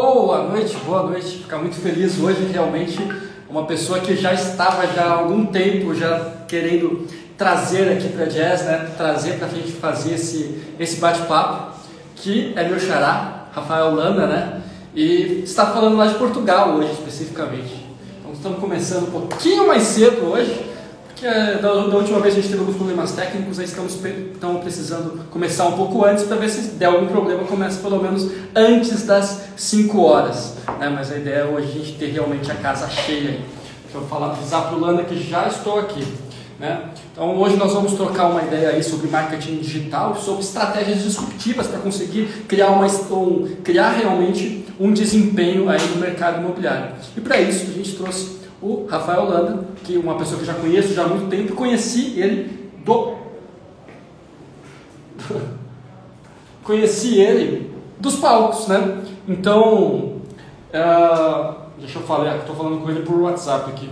Boa noite, boa noite. Ficar muito feliz hoje, realmente uma pessoa que já estava já há algum tempo já querendo trazer aqui para Jazz, né? Trazer para a gente fazer esse esse bate-papo, que é meu xará, Rafael Landa, né? E está falando lá de Portugal hoje especificamente. Então estamos começando um pouquinho mais cedo hoje, porque da, da última vez a gente teve alguns problemas técnicos, aí estamos, estamos precisando começar um pouco antes para ver se der algum problema, começa pelo menos antes das 5 horas. Né? Mas a ideia é hoje a gente ter realmente a casa cheia. Deixa eu falar, avisar para o Landa que já estou aqui. Né? Então hoje nós vamos trocar uma ideia aí sobre marketing digital, sobre estratégias disruptivas para conseguir criar, uma, um, criar realmente um desempenho aí no mercado imobiliário. E para isso a gente trouxe o Rafael Landa, que é uma pessoa que já conheço já há muito tempo, conheci ele do conheci ele dos palcos, né? Então, uh, deixa eu falar, estou falando com ele por WhatsApp aqui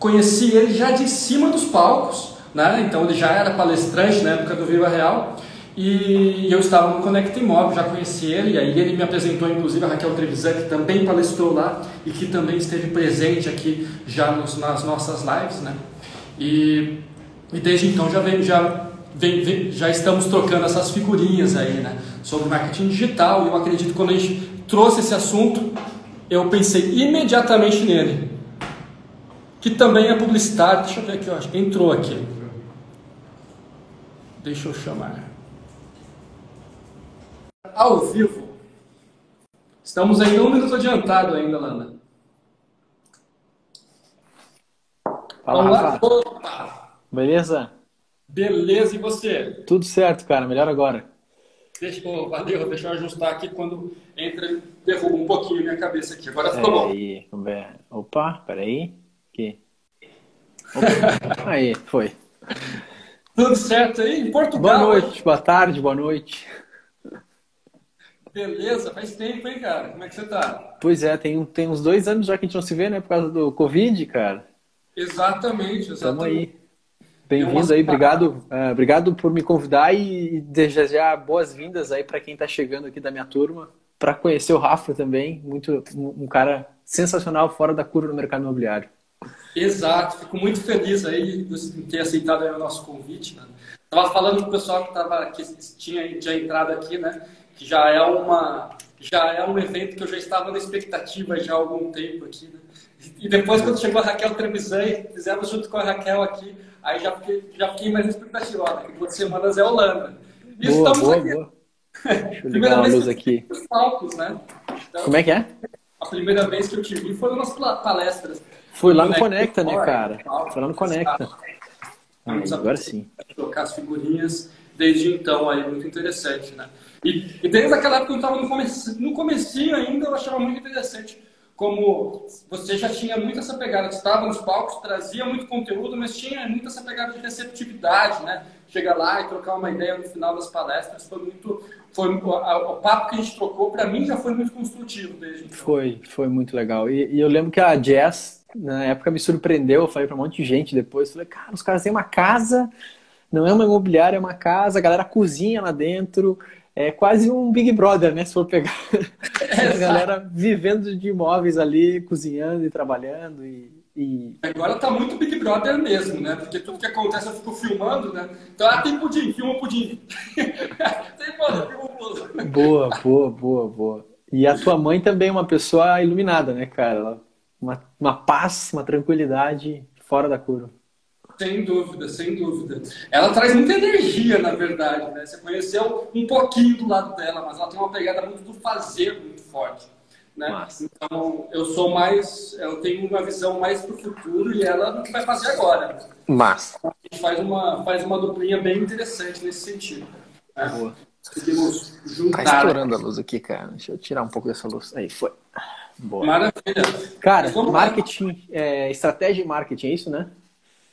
conheci ele já de cima dos palcos, né? então ele já era palestrante na época do Viva Real, e eu estava no Conecta Imóvel, já conheci ele, e aí ele me apresentou inclusive a Raquel Trevisan, que também palestrou lá e que também esteve presente aqui já nos, nas nossas lives, né? E, e desde então já, vem, já, vem, vem, já estamos trocando essas figurinhas aí, né? Sobre marketing digital, e eu acredito que quando a gente trouxe esse assunto, eu pensei imediatamente nele que também é publicitário. Deixa eu ver aqui, eu acho que entrou aqui. Deixa eu chamar. Ao vivo. Estamos em um minuto adiantado ainda, Lana. Fala, Olá, Opa! Beleza? Beleza, e você? Tudo certo, cara. Melhor agora. Deixa, oh, valeu, deixa eu ajustar aqui quando entra, derruba um pouquinho minha cabeça aqui. Agora ficou bom. Aí, Opa, peraí. Aqui. Aí, foi. Tudo certo aí? Em Portugal? Boa noite, boa tarde, boa noite. Beleza, faz tempo, hein, cara? Como é que você tá? Pois é, tem, tem uns dois anos já que a gente não se vê, né? Por causa do Covid, cara. Exatamente, exatamente. Tamo aí. Bem-vindo aí, obrigado, uh, obrigado por me convidar e desejar boas-vindas aí para quem está chegando aqui da minha turma, para conhecer o Rafa também, muito um cara sensacional fora da curva no mercado imobiliário. Exato, fico muito feliz aí em ter aceitado o nosso convite. Né? Tava falando com o pessoal que, tava, que tinha, tinha entrado aqui, né? Que já é uma já é um evento que eu já estava na expectativa já há algum tempo aqui, né? E depois quando chegou a Raquel Trevisan, fizemos junto com a Raquel aqui, aí já fiquei, já fiquei mais na expectativa, ó, daqui duas semanas é Holanda. E boa, estamos boa, aqui. Boa. Deixa eu ligar a luz aqui. Palcos, né? Então, Como é que é? A primeira vez que eu te vi foi nas palestras. Fui lá no Conecta, né, cara? Foi lá no Conecta. Ah, agora sim. Trocar as figurinhas desde então aí, muito interessante, né? E, e desde aquela época eu estava no, começo, no comecinho ainda, eu achava muito interessante como você já tinha muito essa pegada, estava nos palcos, trazia muito conteúdo, mas tinha muito essa pegada de receptividade, né? Chegar lá e trocar uma ideia no final das palestras foi muito, foi o papo que a gente trocou para mim já foi muito construtivo desde então. Foi, foi muito legal. E, e eu lembro que a Jazz na época me surpreendeu, eu falei para um monte de gente depois, falei, cara, os caras têm uma casa, não é uma imobiliária, é uma casa, a galera cozinha lá dentro, é quase um Big Brother, né, se for pegar é, a galera vivendo de imóveis ali, cozinhando e trabalhando e, e... Agora tá muito Big Brother mesmo, né? Porque tudo que acontece eu fico filmando, né? Então, ah, tem pudim, filma pudim. tem bolo, filma bolo. Boa, boa, boa, boa. E a tua mãe também é uma pessoa iluminada, né, cara? Uma, uma paz, uma tranquilidade fora da curva. Sem dúvida, sem dúvida. Ela traz muita energia, na verdade, né? Você conheceu um pouquinho do lado dela, mas ela tem uma pegada muito do fazer muito forte. Né? Então, eu sou mais, eu tenho uma visão mais para o futuro e ela não vai fazer agora. Mas a gente faz uma, faz uma duplinha bem interessante nesse sentido. Né? Boa. Conseguimos juntar. Tá estourando a luz aqui, cara. Deixa eu tirar um pouco dessa luz. Aí, foi. Boa. Maravilha. Cara, marketing, é, estratégia e marketing, é isso, né?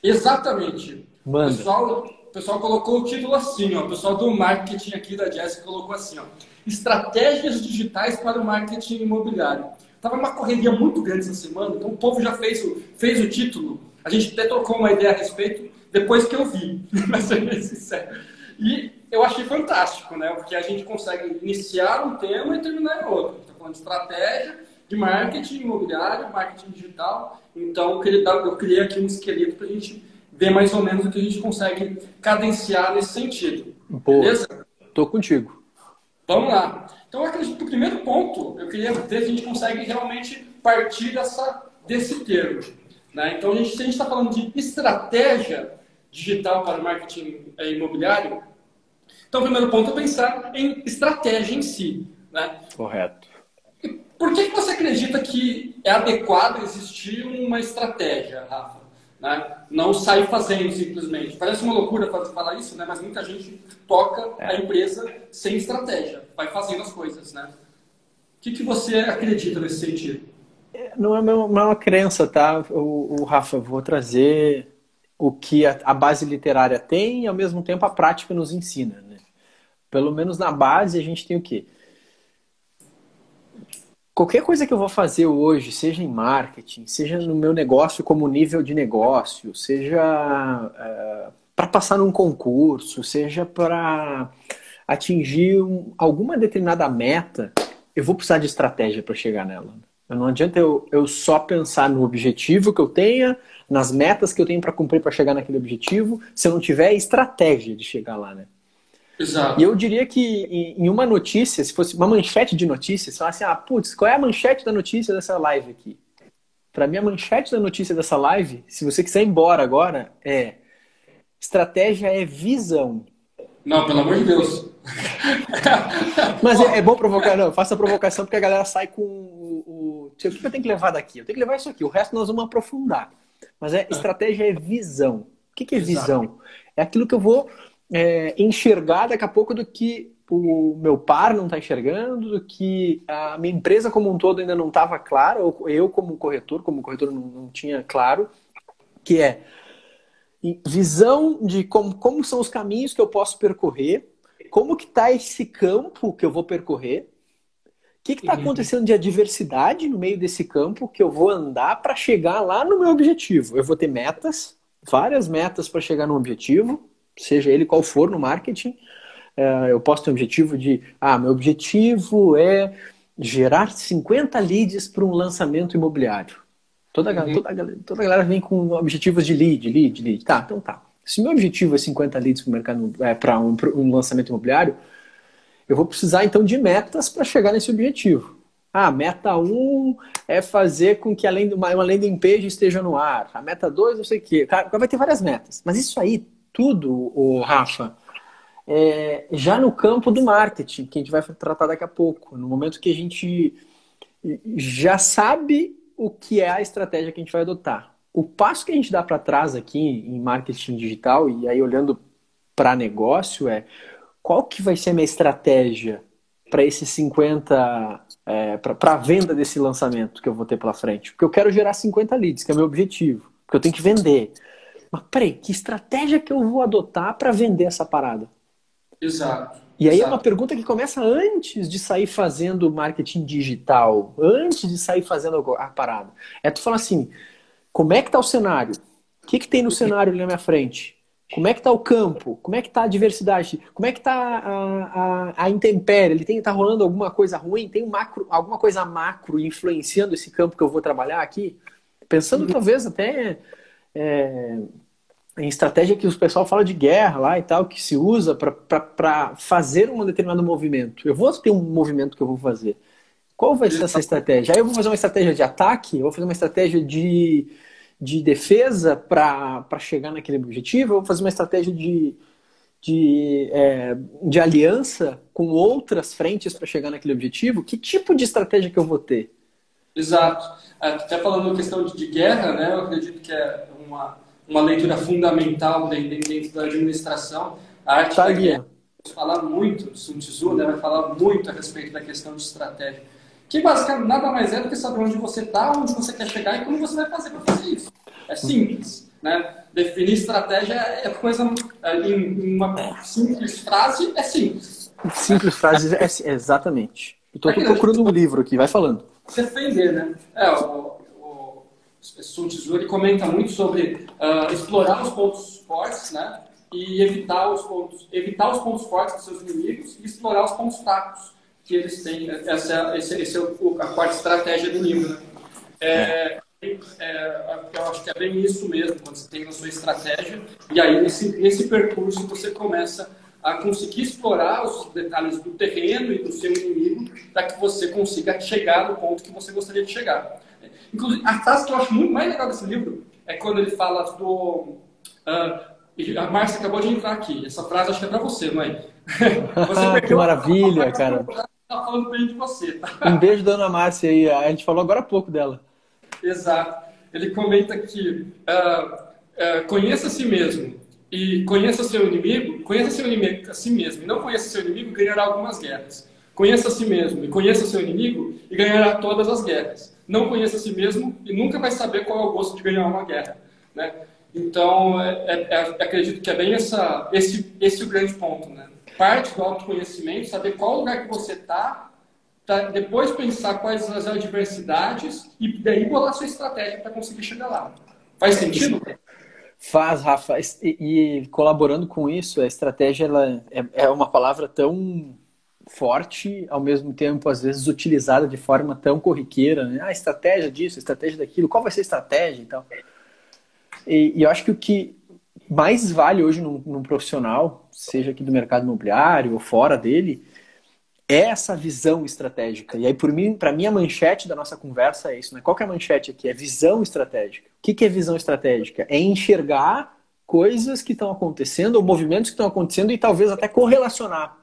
Exatamente. Manda. O pessoal, o pessoal colocou o título assim, ó. O pessoal do marketing aqui da Jessica colocou assim, ó. Estratégias digitais para o marketing imobiliário. Tava uma correria muito grande essa semana, então o povo já fez o, fez o título. A gente até trocou uma ideia a respeito depois que eu vi, pra ser bem sincero. E eu achei fantástico, né? Porque a gente consegue iniciar um tema e terminar em outro. falando de estratégia, de marketing imobiliário, marketing digital. Então, eu, criei aqui um esqueleto para a gente ver mais ou menos o que a gente consegue cadenciar nesse sentido. Boa. Beleza? Tô contigo. Vamos lá. Então, eu acredito que o primeiro ponto, eu queria ver se a gente consegue realmente partir dessa, desse termo. Né? Então, a gente, se a gente está falando de estratégia digital para marketing é, imobiliário, então o primeiro ponto é pensar em estratégia em si. Né? Correto. Por que, que você acredita que é adequado existir uma estratégia, Rafa? Né? Não sair fazendo simplesmente. Parece uma loucura falar isso, né? mas muita gente toca é. a empresa sem estratégia, vai fazendo as coisas. Né? O que, que você acredita nesse sentido? Não é, não é uma crença, tá? O, o Rafa, vou trazer o que a, a, base literária tem e ao mesmo tempo a prática nos ensina. Né? Pelo menos na base a gente tem o quê? Qualquer coisa que eu vou fazer hoje, seja em marketing, seja no meu negócio como nível de negócio, seja é, para passar num concurso, seja para atingir um, alguma determinada meta, eu vou precisar de estratégia para chegar nela. Não adianta eu, eu só pensar no objetivo que eu tenha, nas metas que eu tenho para cumprir para chegar naquele objetivo, se eu não tiver estratégia de chegar lá, né? Exato. E eu diria que em uma notícia, se fosse uma manchete de notícias, falasse, assim, ah, putz, qual é a manchete da notícia dessa live aqui? Para mim, a manchete da notícia dessa live, se você quiser ir embora agora, é estratégia é visão. Não, pelo amor de Deus. Mas é, é, bom provocar, não, faça a provocação porque a galera sai com o, o, o que eu tenho que levar daqui? Eu tenho que levar isso aqui, o resto nós vamos aprofundar. Mas é estratégia é visão. O que, que é visão? É aquilo que eu vou é, enxergar daqui a pouco do que o meu par não está enxergando, do que a minha empresa como um todo ainda não estava clara, ou eu como corretor, como corretor não, não tinha claro, que é visão de como, como são os caminhos que eu posso percorrer, como que está esse campo que eu vou percorrer, o que está uhum. acontecendo de adversidade no meio desse campo que eu vou andar para chegar lá no meu objetivo. Eu vou ter metas, várias metas para chegar no objetivo, seja ele qual for no marketing. É, eu posso ter um objetivo de, ah, meu objetivo é gerar 50 leads para um lançamento imobiliário. Toda, uhum. toda, toda a galera vem com objetivos de lead, lead, lead. Tá, então tá. Se meu objetivo é 50 leads para mercado é, para um, um lançamento imobiliário, eu vou precisar então de metas para chegar nesse objetivo. Ah, meta 1 um é fazer com que além uma, uma landing page esteja no ar. A meta 2, não sei o quê. Vai ter várias metas. Mas isso aí tudo, o Rafa, é, já no campo do marketing, que a gente vai tratar daqui a pouco, no momento que a gente já sabe o que é a estratégia que a gente vai adotar. O passo que a gente dá para trás aqui em marketing digital, e aí olhando para negócio, é qual que vai ser a minha estratégia para esses 50, é, para a venda desse lançamento que eu vou ter pela frente? Porque eu quero gerar 50 leads, que é o meu objetivo, porque eu tenho que vender. Mas peraí, que estratégia que eu vou adotar para vender essa parada? Exato. E aí Exato. é uma pergunta que começa antes de sair fazendo marketing digital, antes de sair fazendo a parada. É tu falar assim, como é que tá o cenário? O que, que tem no cenário ali na minha frente? Como é que tá o campo? Como é que tá a diversidade? Como é que tá a, a, a intempérie? Ele tem tá rolando alguma coisa ruim? Tem um macro, alguma coisa macro influenciando esse campo que eu vou trabalhar aqui? Pensando uhum. talvez até é, em estratégia que o pessoal fala de guerra lá e tal, que se usa para fazer um determinado movimento. Eu vou ter um movimento que eu vou fazer. Qual vai ser essa estratégia? Aí eu vou fazer uma estratégia de ataque, eu vou fazer uma estratégia de, de defesa para chegar naquele objetivo, eu vou fazer uma estratégia de, de, é, de aliança com outras frentes para chegar naquele objetivo. Que tipo de estratégia que eu vou ter? Exato. Até falando questão de, de guerra, né, eu acredito que é uma, uma leitura fundamental dentro da administração. A arte tá guerra falar muito, Sun Tzu né, vai falar muito a respeito da questão de estratégia. Que basicamente nada mais é do que saber onde você está, onde você quer chegar e como você vai fazer para fazer isso. É simples. Né? Definir estratégia é coisa, é, em uma simples frase, é simples. Simples frase, é, exatamente. Estou procurando um livro aqui, vai falando. Defender, né? É, o, Sun Tzu ele comenta muito sobre uh, explorar os pontos fortes, né? E evitar os pontos, evitar os pontos fortes dos seus inimigos e explorar os pontos fracos. que eles têm. Essa, esse, esse é o, a quarta estratégia do livro. Né? É, é, eu acho que é bem isso mesmo, quando você tem a sua estratégia, e aí nesse, nesse percurso você começa a conseguir explorar os detalhes do terreno e do seu inimigo para que você consiga chegar no ponto que você gostaria de chegar. Inclusive, a frase que eu acho muito mais legal desse livro é quando ele fala do. Uh, a Márcia acabou de entrar aqui. Essa frase acho que é para você, mãe. Você que maravilha, cara. Tá falando bem de você. Tá? Um beijo, dona Márcia aí. A gente falou agora há pouco dela. Exato. Ele comenta que uh, uh, conheça a si mesmo e conheça seu inimigo, conheça seu inimigo a si mesmo e não conheça seu inimigo, ganhará algumas guerras. Conheça a si mesmo e conheça seu inimigo e ganhará todas as guerras. Não conheça a si mesmo e nunca vai saber qual é o gosto de ganhar uma guerra. Né? Então, é, é, é acredito que é bem essa, esse, esse o grande ponto. Né? Parte do autoconhecimento, saber qual lugar que você está, tá, depois pensar quais as adversidades e daí bolar sua estratégia para conseguir chegar lá. Faz sentido? Faz, Rafa. E, e, colaborando com isso, a estratégia ela é, é uma palavra tão forte, ao mesmo tempo, às vezes, utilizada de forma tão corriqueira. Né? Ah, estratégia disso, estratégia daquilo, qual vai ser a estratégia e tal. E, e eu acho que o que mais vale hoje num, num, profissional, seja aqui do mercado imobiliário ou fora dele, é essa visão estratégica. E aí, por mim, para mim, a manchete da nossa conversa é isso. Né? Qual que é a manchete aqui? É visão estratégica. O que, que é visão estratégica? É enxergar coisas que estão acontecendo, ou movimentos que estão acontecendo e talvez até correlacionar.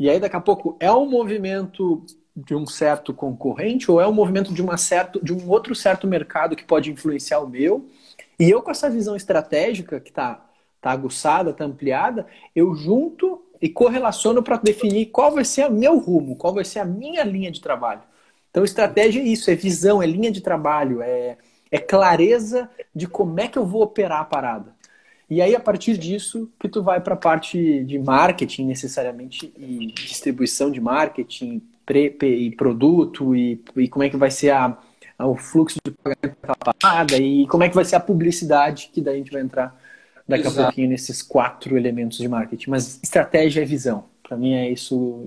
E aí, daqui a pouco, é um movimento de um certo concorrente ou é um movimento de, uma certo, de um outro certo mercado que pode influenciar o meu? E eu, com essa visão estratégica que está tá aguçada, está ampliada, eu junto e correlaciono para definir qual vai ser o meu rumo, qual vai ser a minha linha de trabalho. Então, estratégia é isso, é visão, é linha de trabalho, é, é clareza de como é que eu vou operar a parada. E aí, a partir disso, que tu vai para a parte de marketing, necessariamente, e distribuição de marketing, pre, e produto, e, e como é que vai ser a, a, o fluxo de pagamento da parada, e como é que vai ser a publicidade, que daí a gente vai entrar daqui Exato. a pouquinho nesses quatro elementos de marketing. Mas estratégia é visão. Para mim é isso.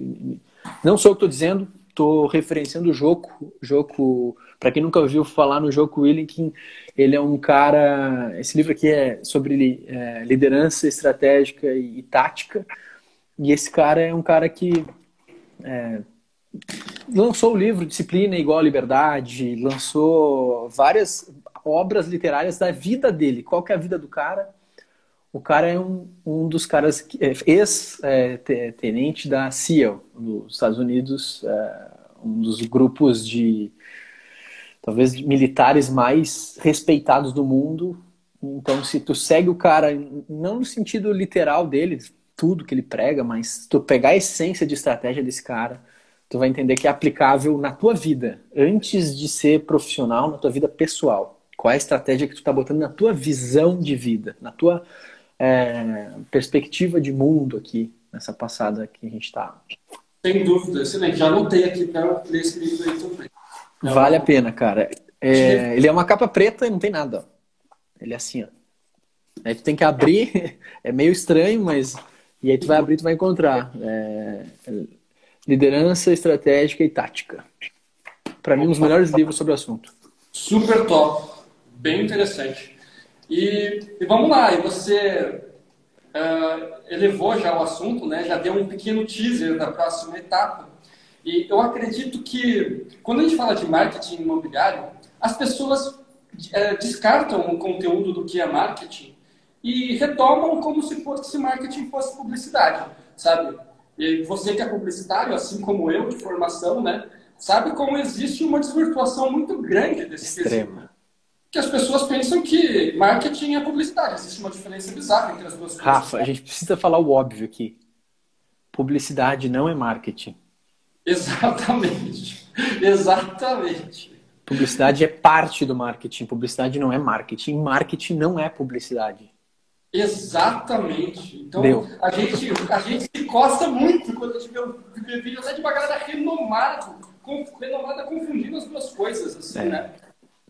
Não sou o que estou dizendo, estou referenciando o Joco. Joco, para quem nunca ouviu falar no Joco Willinkin, ele é um cara. Esse livro aqui é sobre é, liderança estratégica e, e, tática. E esse cara é um cara que é, lançou o livro Disciplina igual a Liberdade, lançou várias obras literárias da vida dele. Qual que é a vida do cara? O cara é um, um dos caras, é, ex-tenente da CIA, nos Estados Unidos, é, um dos grupos de, talvez, militares mais respeitados do mundo. Então, se tu segue o cara, não no sentido literal dele, tudo que ele prega, mas tu pegar a essência de estratégia desse cara, tu vai entender que é aplicável na tua vida, antes de ser profissional, na tua vida pessoal. Qual é a estratégia que tu está botando na tua visão de vida, na tua é, perspectiva de mundo aqui, nessa passada que a gente está. Sem dúvida, excelente. Já anotei aqui para ler esse livro aí também. Vale a pena, cara. É, ele é uma capa preta e não tem nada. Ele é assim, ó. Aí tu tem que abrir, é meio estranho, mas. E aí tu vai abrir e tu vai encontrar. É... Liderança estratégica e tática. Para mim, um dos melhores livros sobre o assunto. Super top. Bem interessante. E, e vamos lá, e você uh, elevou já o assunto, né? já deu um pequeno teaser da próxima etapa. E eu acredito que, quando a gente fala de marketing imobiliário, as pessoas uh, descartam o conteúdo do que é marketing e retomam como se fosse marketing fosse publicidade, sabe? E você que é publicitário, assim como eu, de formação, né? Sabe como existe uma desvirtuação muito grande desse Extrema que as pessoas pensam que marketing é publicidade. Existe uma diferença bizarra entre as duas coisas. Rafa, a gente precisa falar o óbvio aqui. Publicidade não é marketing. Exatamente. Exatamente. Publicidade é parte do marketing. Publicidade não é marketing. Marketing não é publicidade. Exatamente. Então, Deu. a gente, a gente se costa muito quando a gente vê um vídeo até de uma galera renomada, renomada confundindo as duas coisas, assim, é. né?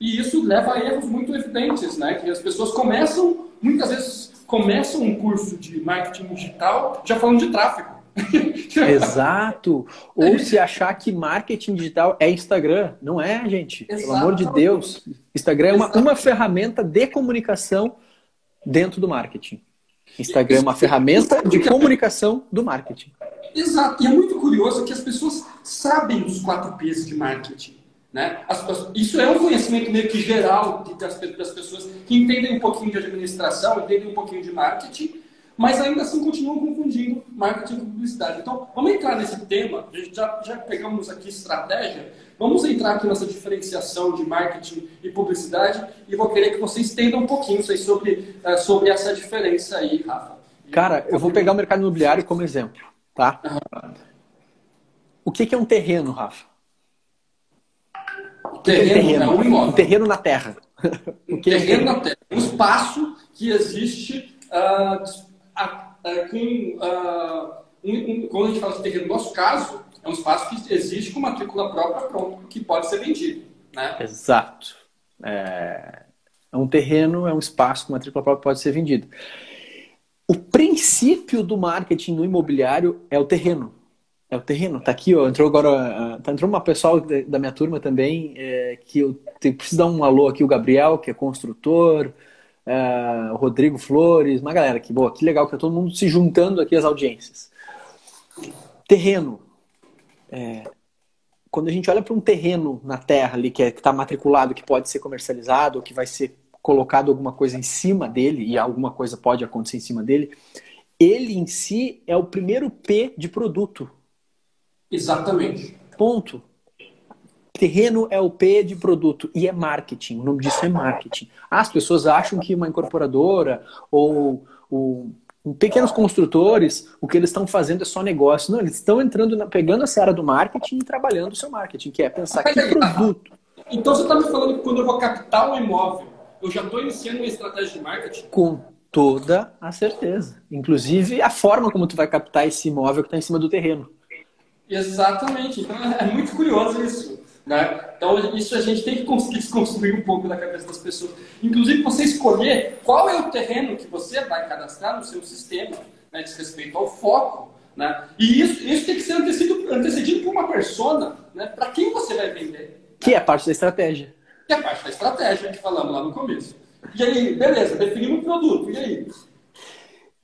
E isso leva a erros muito evidentes, né? Que as pessoas começam, muitas vezes, começam um curso de marketing digital já falando de tráfego. Exato. Ou se achar que marketing digital é Instagram. Não é, gente. Exato. Pelo amor de Deus. Instagram é uma, uma ferramenta de comunicação dentro do marketing. Instagram é uma ferramenta de comunicação do marketing. Exato. E é muito curioso que as pessoas sabem os quatro P's de marketing. Né? As, isso é um conhecimento meio que geral das, das pessoas que entendem um pouquinho de administração, entendem um pouquinho de marketing, mas ainda assim continuam confundindo marketing com publicidade. Então, vamos entrar nesse tema, já, já pegamos aqui estratégia, vamos entrar aqui nessa diferenciação de marketing e publicidade e vou querer que você estenda um pouquinho sobre, uh, sobre essa diferença aí, Rafa. Cara, eu vou pegar o mercado imobiliário como exemplo, tá? Uhum. O que é um terreno, Rafa? Terreno, é um terreno? É um, imóvel. um terreno na terra. Um terreno na terra. Um espaço que existe uh, a, a, com, um, um, quando a gente fala de terreno, no nosso caso, é um espaço que existe com matrícula própria pronto, que pode ser vendido. Né? Exato. É, é um terreno, é um espaço com matrícula própria que pode ser vendido. O princípio do marketing no imobiliário é o terreno. É o terreno. Tá aqui, ó. Entrou agora. Tá, entrou uma pessoal da minha turma também, é, que eu preciso dar um alô aqui, o Gabriel, que é construtor uh, Rodrigo Flores, uma galera que boa, que legal que tá todo mundo se juntando aqui às audiências. Terreno. É, quando a gente olha para um terreno na terra ali que é, está matriculado, que pode ser comercializado, que vai ser colocado alguma coisa em cima dele e alguma coisa pode acontecer em cima dele, ele em si é o primeiro P de produto. Exatamente. Ponto. Terreno é o P de produto e é marketing. O nome disso é marketing. As pessoas acham que uma incorporadora ou o, pequenos construtores, o que eles estão fazendo é só negócio. Não, eles estão entrando, na, pegando essa área do marketing e trabalhando o seu marketing, que é pensar que produto. Então você está me falando que quando eu vou captar um imóvel, eu já estou iniciando uma estratégia de marketing? Com toda a certeza. Inclusive a forma como tu vai captar esse imóvel que está em cima do terreno. Exatamente. Então é muito curioso isso. Né? Então, isso a gente tem que conseguir desconstruir um pouco da cabeça das pessoas. Inclusive, você escolher qual é o terreno que você vai cadastrar no seu sistema, né, diz respeito ao foco. Né? E isso, isso tem que ser antecedido, antecedido por uma persona né, para quem você vai vender. Que é parte da estratégia. Que é parte da estratégia que falamos lá no começo. E aí, beleza, definimos o produto. E aí?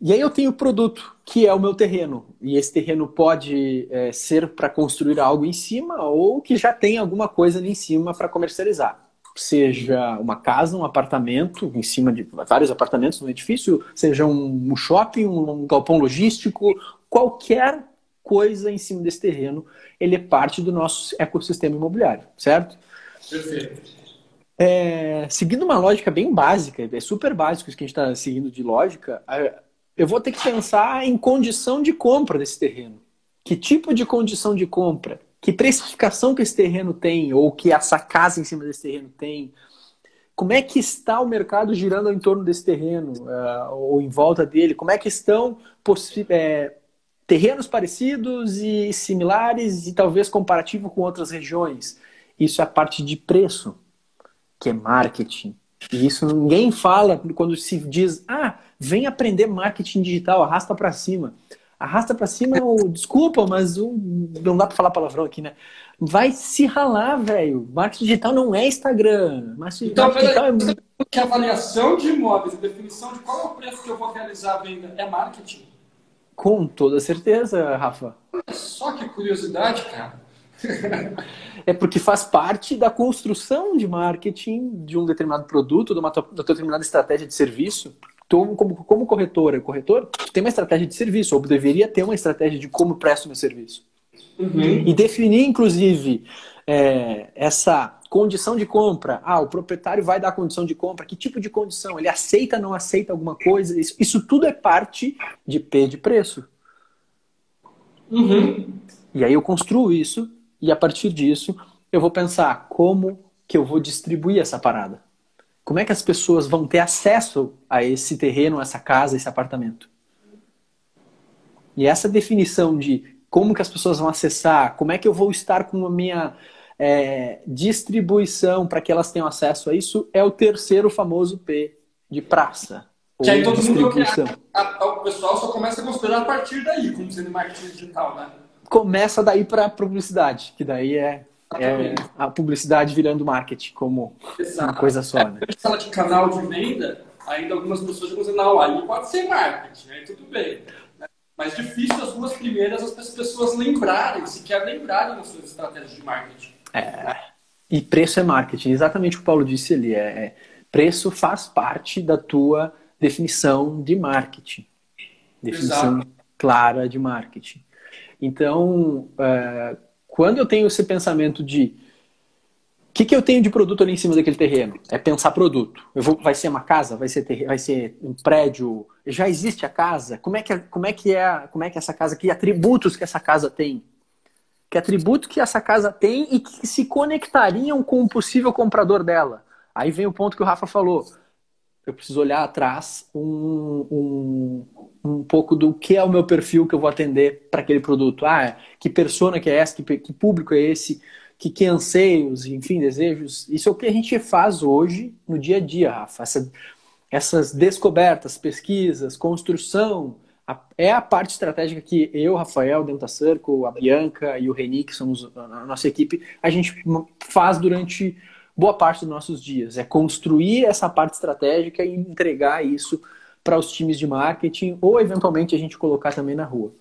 E aí eu tenho o produto, que é o meu terreno. E esse terreno pode é, ser para construir algo em cima ou que já tem alguma coisa ali em cima para comercializar. Seja uma casa, um apartamento, em cima de vários apartamentos no edifício, seja um shopping, um galpão logístico, qualquer coisa em cima desse terreno, ele é parte do nosso ecossistema imobiliário, certo? Perfeito. É, seguindo uma lógica bem básica, é super básico isso que a gente está seguindo de lógica, eu vou ter que pensar em condição de compra desse terreno. Que tipo de condição de compra? Que precificação que esse terreno tem, ou que essa casa em cima desse terreno tem? Como é que está o mercado girando em torno desse terreno, uh, ou em volta dele? Como é que estão é, terrenos parecidos e similares e talvez comparativo com outras regiões? Isso é a parte de preço, que é marketing. E isso ninguém fala quando se diz, ah, vem aprender marketing digital, arrasta para cima. Arrasta para cima, desculpa, mas não dá para falar palavrão aqui, né? Vai se ralar, velho. Marketing digital não é Instagram. Marketing, então, marketing digital é... que a avaliação de imóveis, a definição de qual é o preço que eu vou realizar a venda é marketing? Com toda certeza, Rafa. Só que curiosidade, cara. é porque faz parte da construção de marketing de um determinado produto, de uma, de uma determinada estratégia de serviço. Então, como, como corretora, corretor tem uma estratégia de serviço, ou deveria ter uma estratégia de como presto meu serviço. Uhum. E definir, inclusive, é, essa condição de compra. Ah, o proprietário vai dar condição de compra. Que tipo de condição? Ele aceita, não aceita alguma coisa? Isso, isso tudo é parte de P de preço. Uhum. E aí eu construo isso e a partir disso eu vou pensar como que eu vou distribuir essa parada. Como é que as pessoas vão ter acesso a esse terreno, essa casa, esse apartamento? E essa definição de como que as pessoas vão acessar, como é que eu vou estar com a minha é, distribuição para que elas tenham acesso a isso, é o terceiro famoso P de praça. Que aí todo mundo, a, a, o pessoal só começa a considerar a partir daí, como sendo marketing digital, né? Começa daí para publicidade, que daí é, é, a publicidade virando marketing como Exato. uma coisa só, né? A gente fala de canal de venda, ainda algumas pessoas vão dizer, não, aí pode ser marketing, aí tudo bem. Mas difícil as duas primeiras as pessoas lembrarem, sequer lembrarem das suas estratégias de marketing. É. E preço é marketing, exatamente o que o Paulo disse ali. É, é, preço faz parte da tua definição de marketing. Definição Exato. clara de marketing. Então, é, quando eu tenho esse pensamento de o que, que eu tenho de produto ali em cima daquele terreno? É pensar produto. Eu vou, vai ser uma casa? Vai ser, ter, vai ser um prédio? Já existe a casa? Como é, que, como, é que é, como é que é essa casa? Que atributos que essa casa tem? Que atributos que essa casa tem e que se conectariam com o possível comprador dela? Aí vem o ponto que o Rafa falou. Eu preciso olhar atrás um, um, um pouco do que é o meu perfil que eu vou atender para aquele produto. Ah, que persona que é essa? Que, que público é esse? que, que anseios, enfim, desejos. Isso é o que a gente faz hoje no dia a dia, Rafa. Essa, essas descobertas, pesquisas, construção, a, é a parte estratégica que eu, Rafael, Denta Circle, a Bianca e o Reni, que somos a nossa equipe, a gente faz durante boa parte dos nossos dias. É construir essa parte estratégica e entregar isso para os times de marketing ou eventualmente a gente colocar também na rua.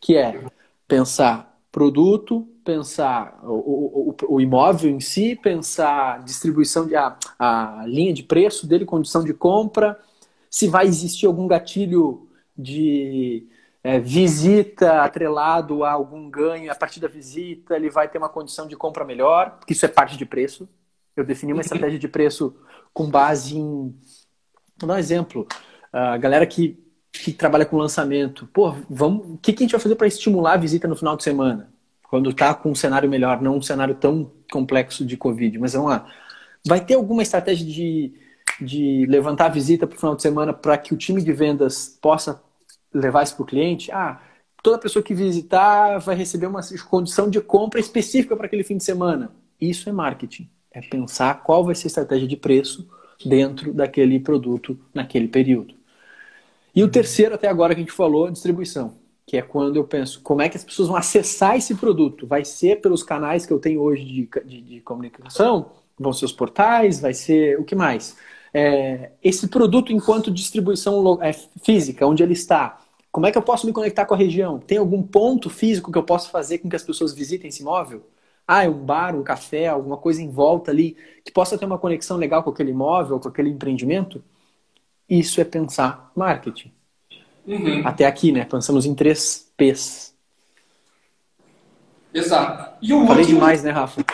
Que é pensar produto, pensar o, o, o, imóvel em si, pensar distribuição de a, a linha de preço dele, condição de compra, se vai existir algum gatilho de é, visita atrelado a algum ganho a partir da visita, ele vai ter uma condição de compra melhor, porque isso é parte de preço. Eu defini uma estratégia de preço com base em. Vou dar um exemplo. A galera que que trabalha com lançamento, pô, vamos, o que, que a gente vai fazer para estimular a visita no final de semana? Quando está com um cenário melhor, não um cenário tão complexo de Covid. Mas vamos lá. Vai ter alguma estratégia de, de levantar a visita para o final de semana para que o time de vendas possa levar isso para o cliente? Ah, toda pessoa que visitar vai receber uma condição de compra específica para aquele fim de semana. Isso é marketing. É pensar qual vai ser a estratégia de preço dentro daquele produto naquele período. E o terceiro, até agora que a gente falou, distribuição, que é quando eu penso como é que as pessoas vão acessar esse produto. Vai ser pelos canais que eu tenho hoje de, de, de comunicação? Vão ser os portais? Vai ser o que mais? É, esse produto enquanto distribuição é, física, onde ele está, como é que eu posso me conectar com a região? Tem algum ponto físico que eu posso fazer com que as pessoas visitem esse imóvel? Ah, é um bar, um café, alguma coisa em volta ali que possa ter uma conexão legal com aquele imóvel, com aquele empreendimento? Isso é pensar marketing. Uhum. Até aqui, né? Pensamos em três P's. Exato. E o Falei último... demais, né, Rafa?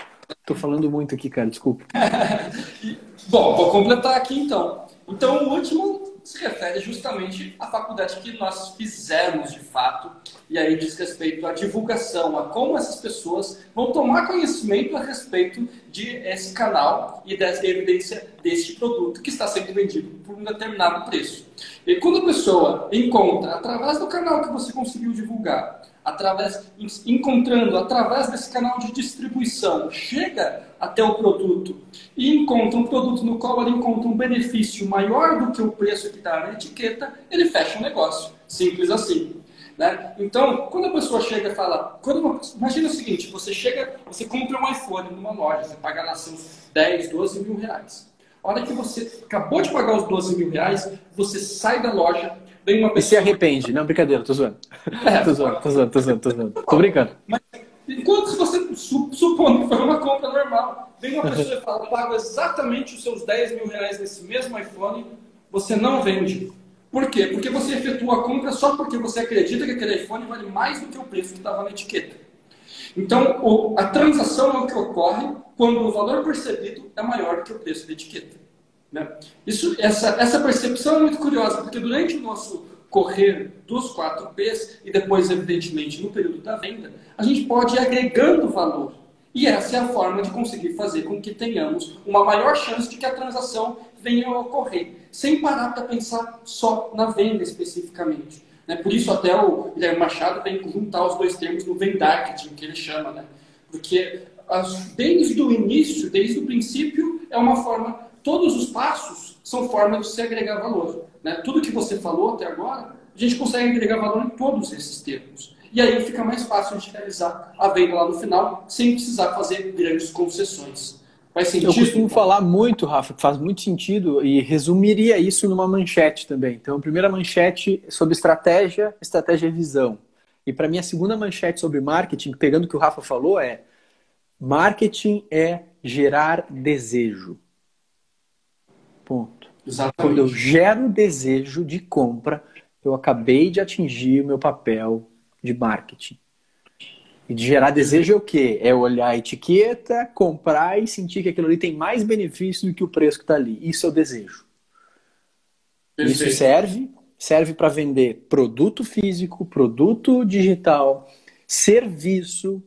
Tô falando muito aqui, cara, desculpa. Bom, vou completar aqui então. Então, o último se refere justamente à faculdade que nós fizemos de fato, e aí diz respeito à divulgação, a como essas pessoas vão tomar conhecimento a respeito de esse canal e dessa evidência deste produto que está sendo vendido por um determinado preço. E quando a pessoa encontra, através do canal que você conseguiu divulgar, através encontrando através desse canal de distribuição, chega até o produto e encontra um produto no qual ele encontra um benefício maior do que o preço que está na etiqueta, ele fecha o negócio. Simples assim. Né? Então, quando a pessoa chega e fala, quando, imagina o seguinte, você chega, você compra um iPhone numa loja, você paga lá seus 10, 12 mil reais. A hora que você acabou de pagar os 12 mil reais, você sai da loja, vem uma pessoa... E se arrepende. Não, brincadeira, tô zoando. É, tô zoando, tô zoando, tô zoando, tô zoando. Tô brincando. Mas, enquanto se você supondo que foi uma compra normal, vem uma pessoa e fala, pago exatamente os seus 10 mil reais nesse mesmo iPhone, você não vende. Por quê? Porque você efetua a compra só porque você acredita que aquele iPhone vale mais do que o preço que estava na etiqueta. Então, a transação é o que ocorre quando o valor percebido é maior do que o preço da etiqueta. Né? Isso, essa, essa percepção é muito curiosa, porque durante o nosso correr dos 4Ps e depois, evidentemente, no período da venda, a gente pode ir agregando valor. E essa é a forma de conseguir fazer com que tenhamos uma maior chance de que a transação venha a ocorrer, sem parar para pensar só na venda especificamente. Né? Por isso até o Guilherme Machado vem juntar os dois termos no vendarketing, que ele chama, né? porque desde o início, desde o princípio, é uma forma, todos os passos são formas de se agregar valor. Né? Tudo que você falou até agora a gente consegue agregar valor em todos esses termos. E aí fica mais fácil de realizar a venda lá no final, sem precisar fazer grandes concessões. Faz sentido? Eu costumo falar muito, Rafa, que faz muito sentido e resumiria isso numa manchete também. Então, a primeira manchete sobre estratégia, estratégia e visão. E para mim, a segunda manchete sobre marketing, pegando o que o Rafa falou, é marketing é gerar desejo. Ponto. Exatamente. Quando eu gero desejo de compra, eu acabei de atingir o meu papel de marketing. E de gerar desejo é o quê? É olhar a etiqueta, comprar e sentir que aquilo ali tem mais benefício do que o preço que está ali. Isso é o desejo. Perfeito. Isso serve, serve para vender produto físico, produto digital, serviço,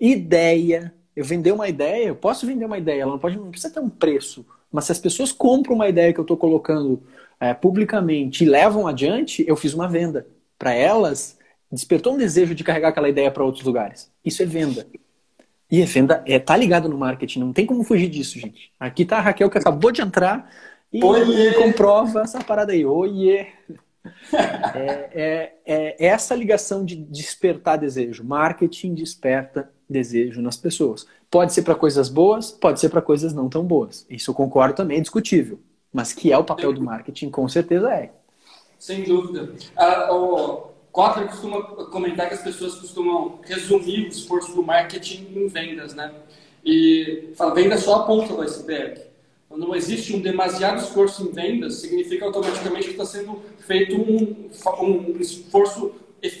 ideia. Eu vender uma ideia, eu posso vender uma ideia, ela não, pode, não precisa ter um preço. Mas se as pessoas compram uma ideia que eu estou colocando é, publicamente e levam adiante, eu fiz uma venda. Para elas, despertou um desejo de carregar aquela ideia para outros lugares. Isso é venda. E a venda é, tá ligado no marketing, não tem como fugir disso, gente. Aqui tá a Raquel que acabou de entrar e Oiê. comprova essa parada aí. Oiê! É, é, é essa ligação de despertar desejo. Marketing desperta desejo nas pessoas. Pode ser para coisas boas, pode ser para coisas não tão boas. Isso eu concordo também, é discutível. Mas que é o papel do marketing, com certeza é. Sem dúvida. Ah, o Kotler costuma comentar que as pessoas costumam resumir o esforço do marketing em vendas, né? E fala, venda só a ponta do iceberg. Quando não existe um demasiado esforço em vendas, significa automaticamente que está sendo feito um, um esforço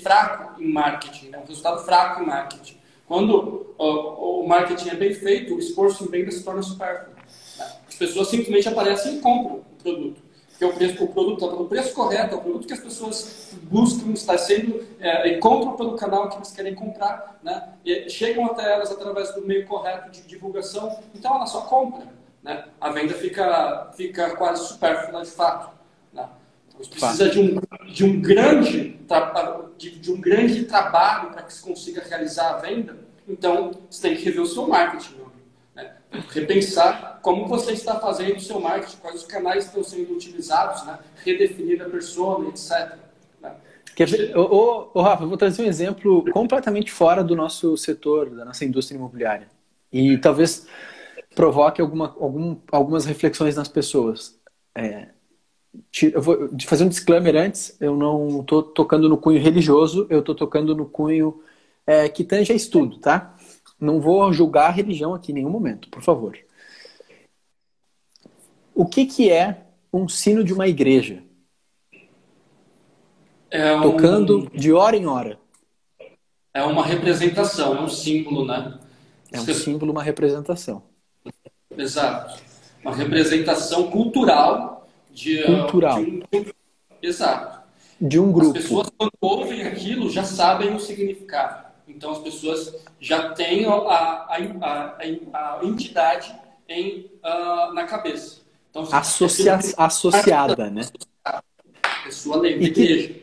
fraco em marketing, né? um resultado fraco em marketing. Quando o marketing é bem feito, o esforço em vendas se torna supérfluo. Né? As pessoas simplesmente aparecem e compram o produto que é o preço, o produto está no preço correto, é o produto que as pessoas buscam, está sendo, é, encontram pelo canal que eles querem comprar, né? E chegam até elas através do meio correto de divulgação, então ela só compra, né? A venda fica, fica quase supérflua de fato, né? Então, precisa de um, de um grande de, de um grande trabalho para que se consiga realizar a venda, então você tem que rever o seu marketing, repensar como você está fazendo o seu marketing, quais os canais estão sendo utilizados, né? redefinir a persona, etc. Né? Quer ver? Ô, ô, Rafa, eu vou trazer um exemplo completamente fora do nosso setor, da nossa indústria imobiliária. E talvez provoque alguma, algum, algumas reflexões nas pessoas. É, eu vou fazer um disclaimer antes, eu não estou tocando no cunho religioso, eu estou tocando no cunho é, que tange a estudo, tá? Não vou julgar a religião aqui em nenhum momento, por favor. O que, que é um sino de uma igreja? É um... Tocando de hora em hora. É uma representação, é um símbolo, né? É um símbolo, uma representação. Exato. Uma representação cultural de, cultural. De um... Exato. De um grupo. As pessoas, quando ouvem aquilo, já sabem o significado. Então as pessoas já têm a, a, a, a entidade em, uh, na cabeça. Então, Associa associada, né? Pessoa lembra e que,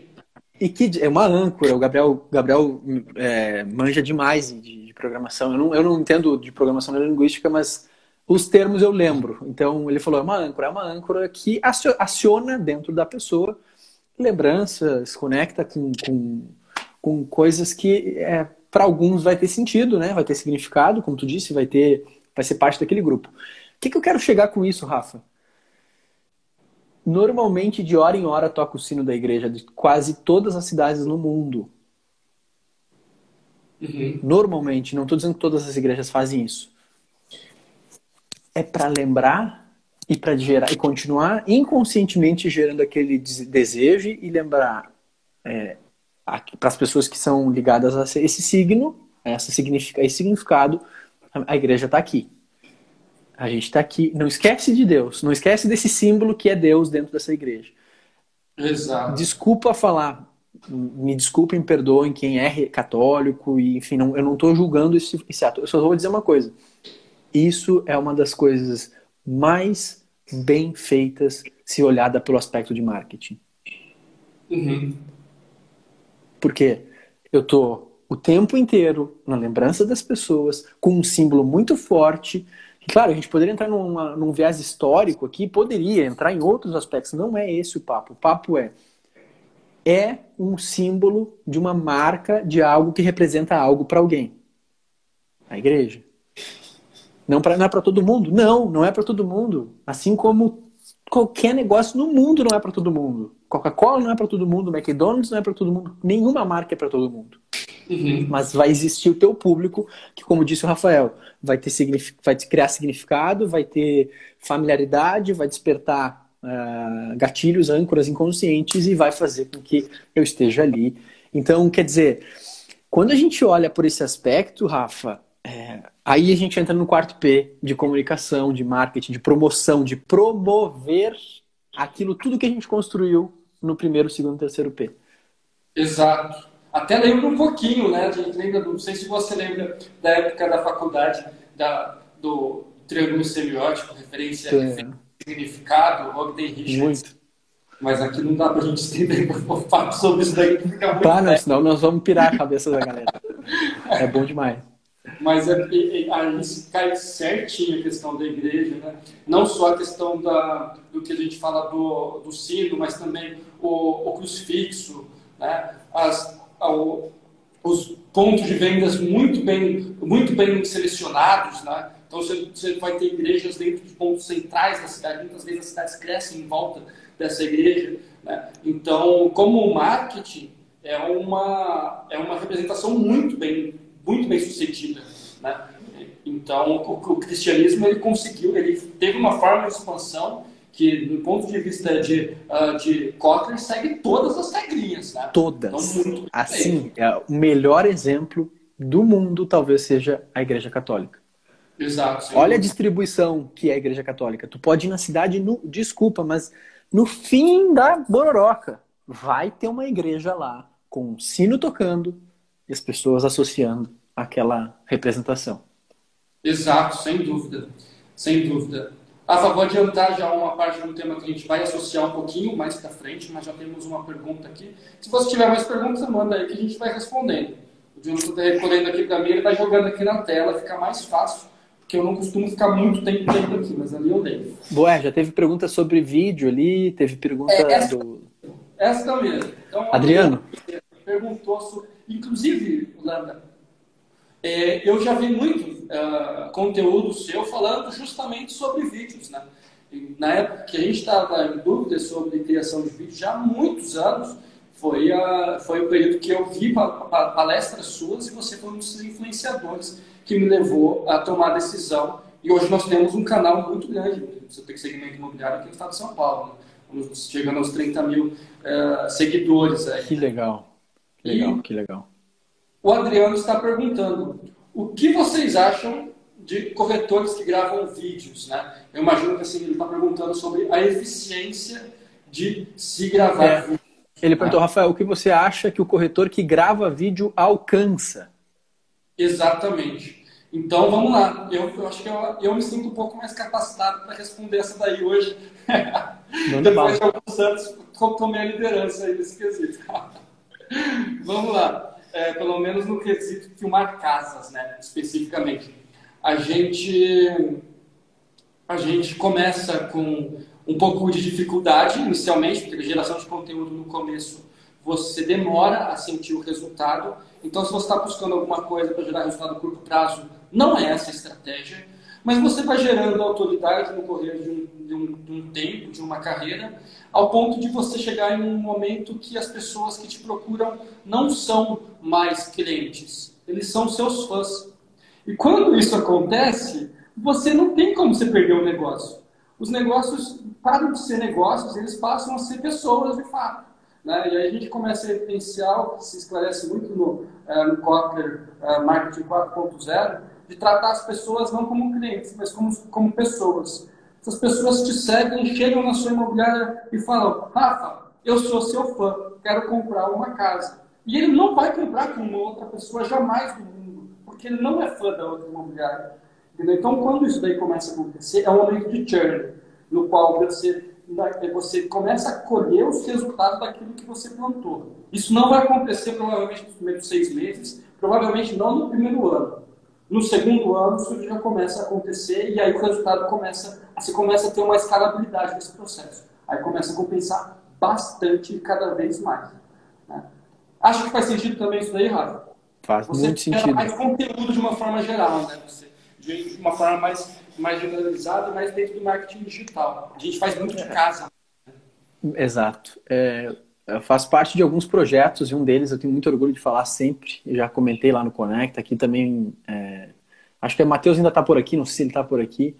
e que é uma âncora. O Gabriel, Gabriel é, manja demais de, de, programação. Eu não, eu não entendo de programação linguística, mas os termos eu lembro. Então ele falou: é uma âncora, é uma âncora que aciona dentro da pessoa lembranças, conecta com, com, com coisas que é, para alguns vai ter sentido, né? Vai ter significado, como tu disse, vai ter, vai ser parte daquele grupo. O que, que eu quero chegar com isso, Rafa? Normalmente, de hora em hora, toca o sino da igreja de quase todas as cidades no mundo. Uhum. Normalmente, não estou dizendo que todas as igrejas fazem isso. É para lembrar e para gerar e continuar inconscientemente gerando aquele desejo e lembrar é, para as pessoas que são ligadas a esse signo, essa significa, esse significado, a igreja está aqui. A gente está aqui. Não esquece de Deus. Não esquece desse símbolo que é Deus dentro dessa igreja. Exato. Desculpa falar. Me desculpem, perdoem quem é católico. e Enfim, não, eu não estou julgando esse, esse ato. Eu só vou dizer uma coisa. Isso é uma das coisas mais bem feitas se olhada pelo aspecto de marketing. Uhum. Porque eu tô o tempo inteiro na lembrança das pessoas, com um símbolo muito forte. Claro, a gente poderia entrar numa, num viés histórico aqui, poderia entrar em outros aspectos. Não é esse o papo. O papo é é um símbolo de uma marca de algo que representa algo para alguém. A igreja. Não, pra, não é para todo mundo? Não, não é para todo mundo. Assim como qualquer negócio no mundo não é para todo mundo. Coca-Cola não é para todo mundo, McDonald's não é para todo mundo, nenhuma marca é para todo mundo. Uhum. Mas vai existir o teu público, que como disse o Rafael, vai ter vai criar significado, vai ter familiaridade, vai despertar uh, gatilhos, âncoras inconscientes e vai fazer com que eu esteja ali. Então, quer dizer, quando a gente olha por esse aspecto, Rafa, é, aí a gente entra no quarto P de comunicação, de marketing, de promoção, de promover aquilo tudo que a gente construiu no primeiro, segundo, terceiro P. Exato. Até lembro um pouquinho, né? De, lembra, não sei se você lembra da época da faculdade da, do triângulo semiótico, referência é. a significado, Ogden Richards. Muito. Mas aqui não dá pra gente estender o papo sobre isso daí, fica muito Tá, não, senão nós vamos pirar a cabeça da galera. É bom demais. Mas é, aí cai certinho a questão da igreja, né? Não só a questão da, do que a gente fala do, do sino, mas também o, o crucifixo, né? As, ao, os pontos de vendas muito bem, muito bem selecionados, né? Então você, você vai ter igrejas dentro de pontos centrais da cidade, muitas vezes as cidades crescem em volta dessa igreja, né? Então, como marketing é uma é uma representação muito bem muito bem sucedida, né? Então, o, o cristianismo ele conseguiu, ele teve uma forma de expansão que, do ponto de vista de, uh, de Kotler, segue todas as regrinhas. Né? Todas. Então, assim, é, o melhor exemplo do mundo talvez seja a Igreja Católica. Exato. Olha a distribuição que é a Igreja Católica. Tu pode ir na cidade, no, desculpa, mas no fim da Bororoca vai ter uma igreja lá com um sino tocando e as pessoas associando aquela representação. Exato, sem dúvida. Sem dúvida. Rafa, vou adiantar já uma parte do tema que a gente vai associar um pouquinho mais para frente, mas já temos uma pergunta aqui. Se você tiver mais perguntas, manda aí que a gente vai respondendo. O Jonathan está recolhendo aqui para mim, ele está jogando aqui na tela, fica mais fácil, porque eu não costumo ficar muito tempo dentro aqui, mas ali eu dei. Boé, já teve pergunta sobre vídeo ali, teve pergunta é, essa, do... Essa mesmo. Então, Adriano? Perguntou sobre... Inclusive, Landa, é, eu já vi muito uh, conteúdo seu falando justamente sobre vídeos, né? E na época que a gente estava em dúvida sobre criação de vídeos, já há muitos anos, foi, a, foi o período que eu vi palestras suas e você foi um dos influenciadores que me levou a tomar a decisão. E hoje nós temos um canal muito grande, você tem segmento imobiliário aqui no estado de São Paulo, né? chegando aos 30 mil uh, seguidores. Aí. Que legal, que legal, e, que legal. O Adriano está perguntando: o que vocês acham de corretores que gravam vídeos? Né? Eu imagino que assim, ele está perguntando sobre a eficiência de se gravar é. vídeo. Ele perguntou, Rafael, o que você acha que o corretor que grava vídeo alcança? Exatamente. Então vamos lá. Eu, eu acho que eu, eu, me sinto um pouco mais capacitado para responder essa daí hoje. Depois de alguns anos, tomei a liderança aí nesse quesito. vamos lá é, pelo menos no quesito filmar casas, né, especificamente. A gente, a gente começa com um pouco de dificuldade inicialmente, porque a geração de conteúdo no começo você demora a sentir o resultado. Então, se você está buscando alguma coisa para gerar resultado a curto prazo, não é essa a estratégia. Mas você vai gerando autoridade no correr de um, de, um, de um, tempo, de uma carreira, ao ponto de você chegar em um momento que as pessoas que te procuram não são mais clientes, eles são seus fãs. E quando isso acontece, você não tem como você perder o negócio. Os negócios param de ser negócios, eles passam a ser pessoas de fato. Né? E aí a gente começa a evidenciar que se esclarece muito no, uh, no Kotler uh, Marketing 4.0, de tratar as pessoas não como clientes, mas como, como pessoas. Essas pessoas te seguem, chegam na sua imobiliária e falam: Rafa, eu sou seu fã, quero comprar uma casa. E ele não vai comprar com uma outra pessoa jamais no mundo, porque ele não é fã da outra imobiliária. Entendeu? Então, quando isso daí começa a acontecer, é um momento de churn, no qual você, você começa a colher os resultados daquilo que você plantou. Isso não vai acontecer provavelmente nos primeiros seis meses, provavelmente não no primeiro ano. No segundo ano, isso já começa a acontecer e aí o resultado começa, você começa a ter uma escalabilidade nesse processo. Aí começa a compensar bastante cada vez mais. Acho que faz sentido também isso daí, Rafa? Faz Você muito sentido. mais conteúdo de uma forma geral, né? Você, de uma forma mais, mais generalizada, mais dentro do marketing digital. A gente faz muito de casa. Exato. É, faço parte de alguns projetos e um deles eu tenho muito orgulho de falar sempre. Eu já comentei lá no Conecta, aqui também. É, acho que o Matheus ainda está por aqui, não sei se ele está por aqui,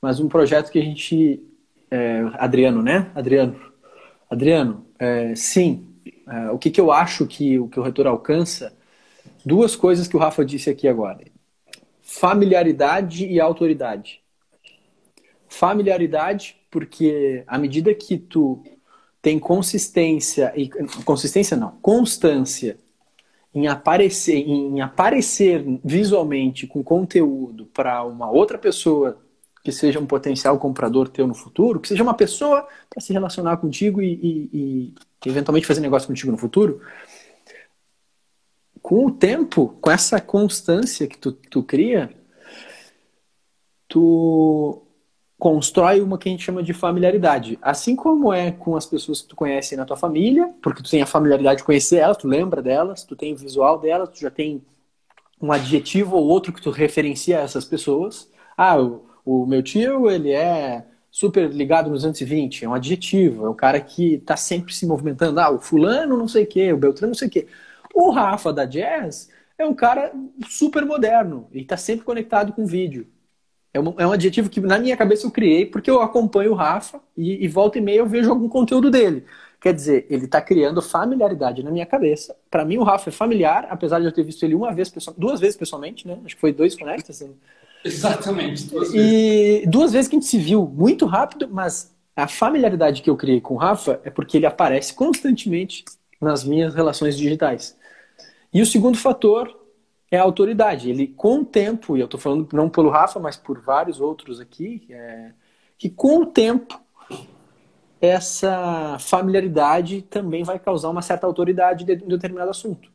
mas um projeto que a gente. É, Adriano, né? Adriano. Adriano, é, sim. É, o que, que eu acho que o que o reitor alcança? Duas coisas que o Rafa disse aqui agora: familiaridade e autoridade. Familiaridade, porque à medida que tu tem consistência e consistência não, constância em aparecer, em aparecer visualmente com conteúdo para uma outra pessoa que seja um potencial comprador teu no futuro, que seja uma pessoa para se relacionar contigo e, e, e, eventualmente fazer negócio contigo no futuro, com o tempo, com essa constância que tu, tu cria, tu constrói uma que a gente chama de familiaridade. Assim como é com as pessoas que tu conhece na tua família, porque tu tem a familiaridade de conhecer elas, tu lembra delas, tu tem o visual delas, tu já tem um adjetivo ou outro que tu referencia essas pessoas. Ah, o, o meu tio, ele é super ligado nos 220, é um adjetivo, é um cara que tá sempre se movimentando. Ah, o fulano não sei o quê, o Beltrano não sei o quê. O Rafa da Jazz é um cara super moderno e tá sempre conectado com vídeo. É um, é um adjetivo que na minha cabeça eu criei porque eu acompanho o Rafa e, e volta e meia eu vejo algum conteúdo dele. Quer dizer, ele está criando familiaridade na minha cabeça. Para mim, o Rafa é familiar, apesar de eu ter visto ele uma vez, duas vezes pessoalmente, né? Acho que foi dois conectas. Assim. Exatamente, duas vezes. E duas vezes que a gente se viu muito rápido, mas a familiaridade que eu criei com o Rafa é porque ele aparece constantemente nas minhas relações digitais. E o segundo fator é a autoridade. Ele, com o tempo, e eu estou falando não pelo Rafa, mas por vários outros aqui, é, que com o tempo essa familiaridade também vai causar uma certa autoridade de, de determinado assunto.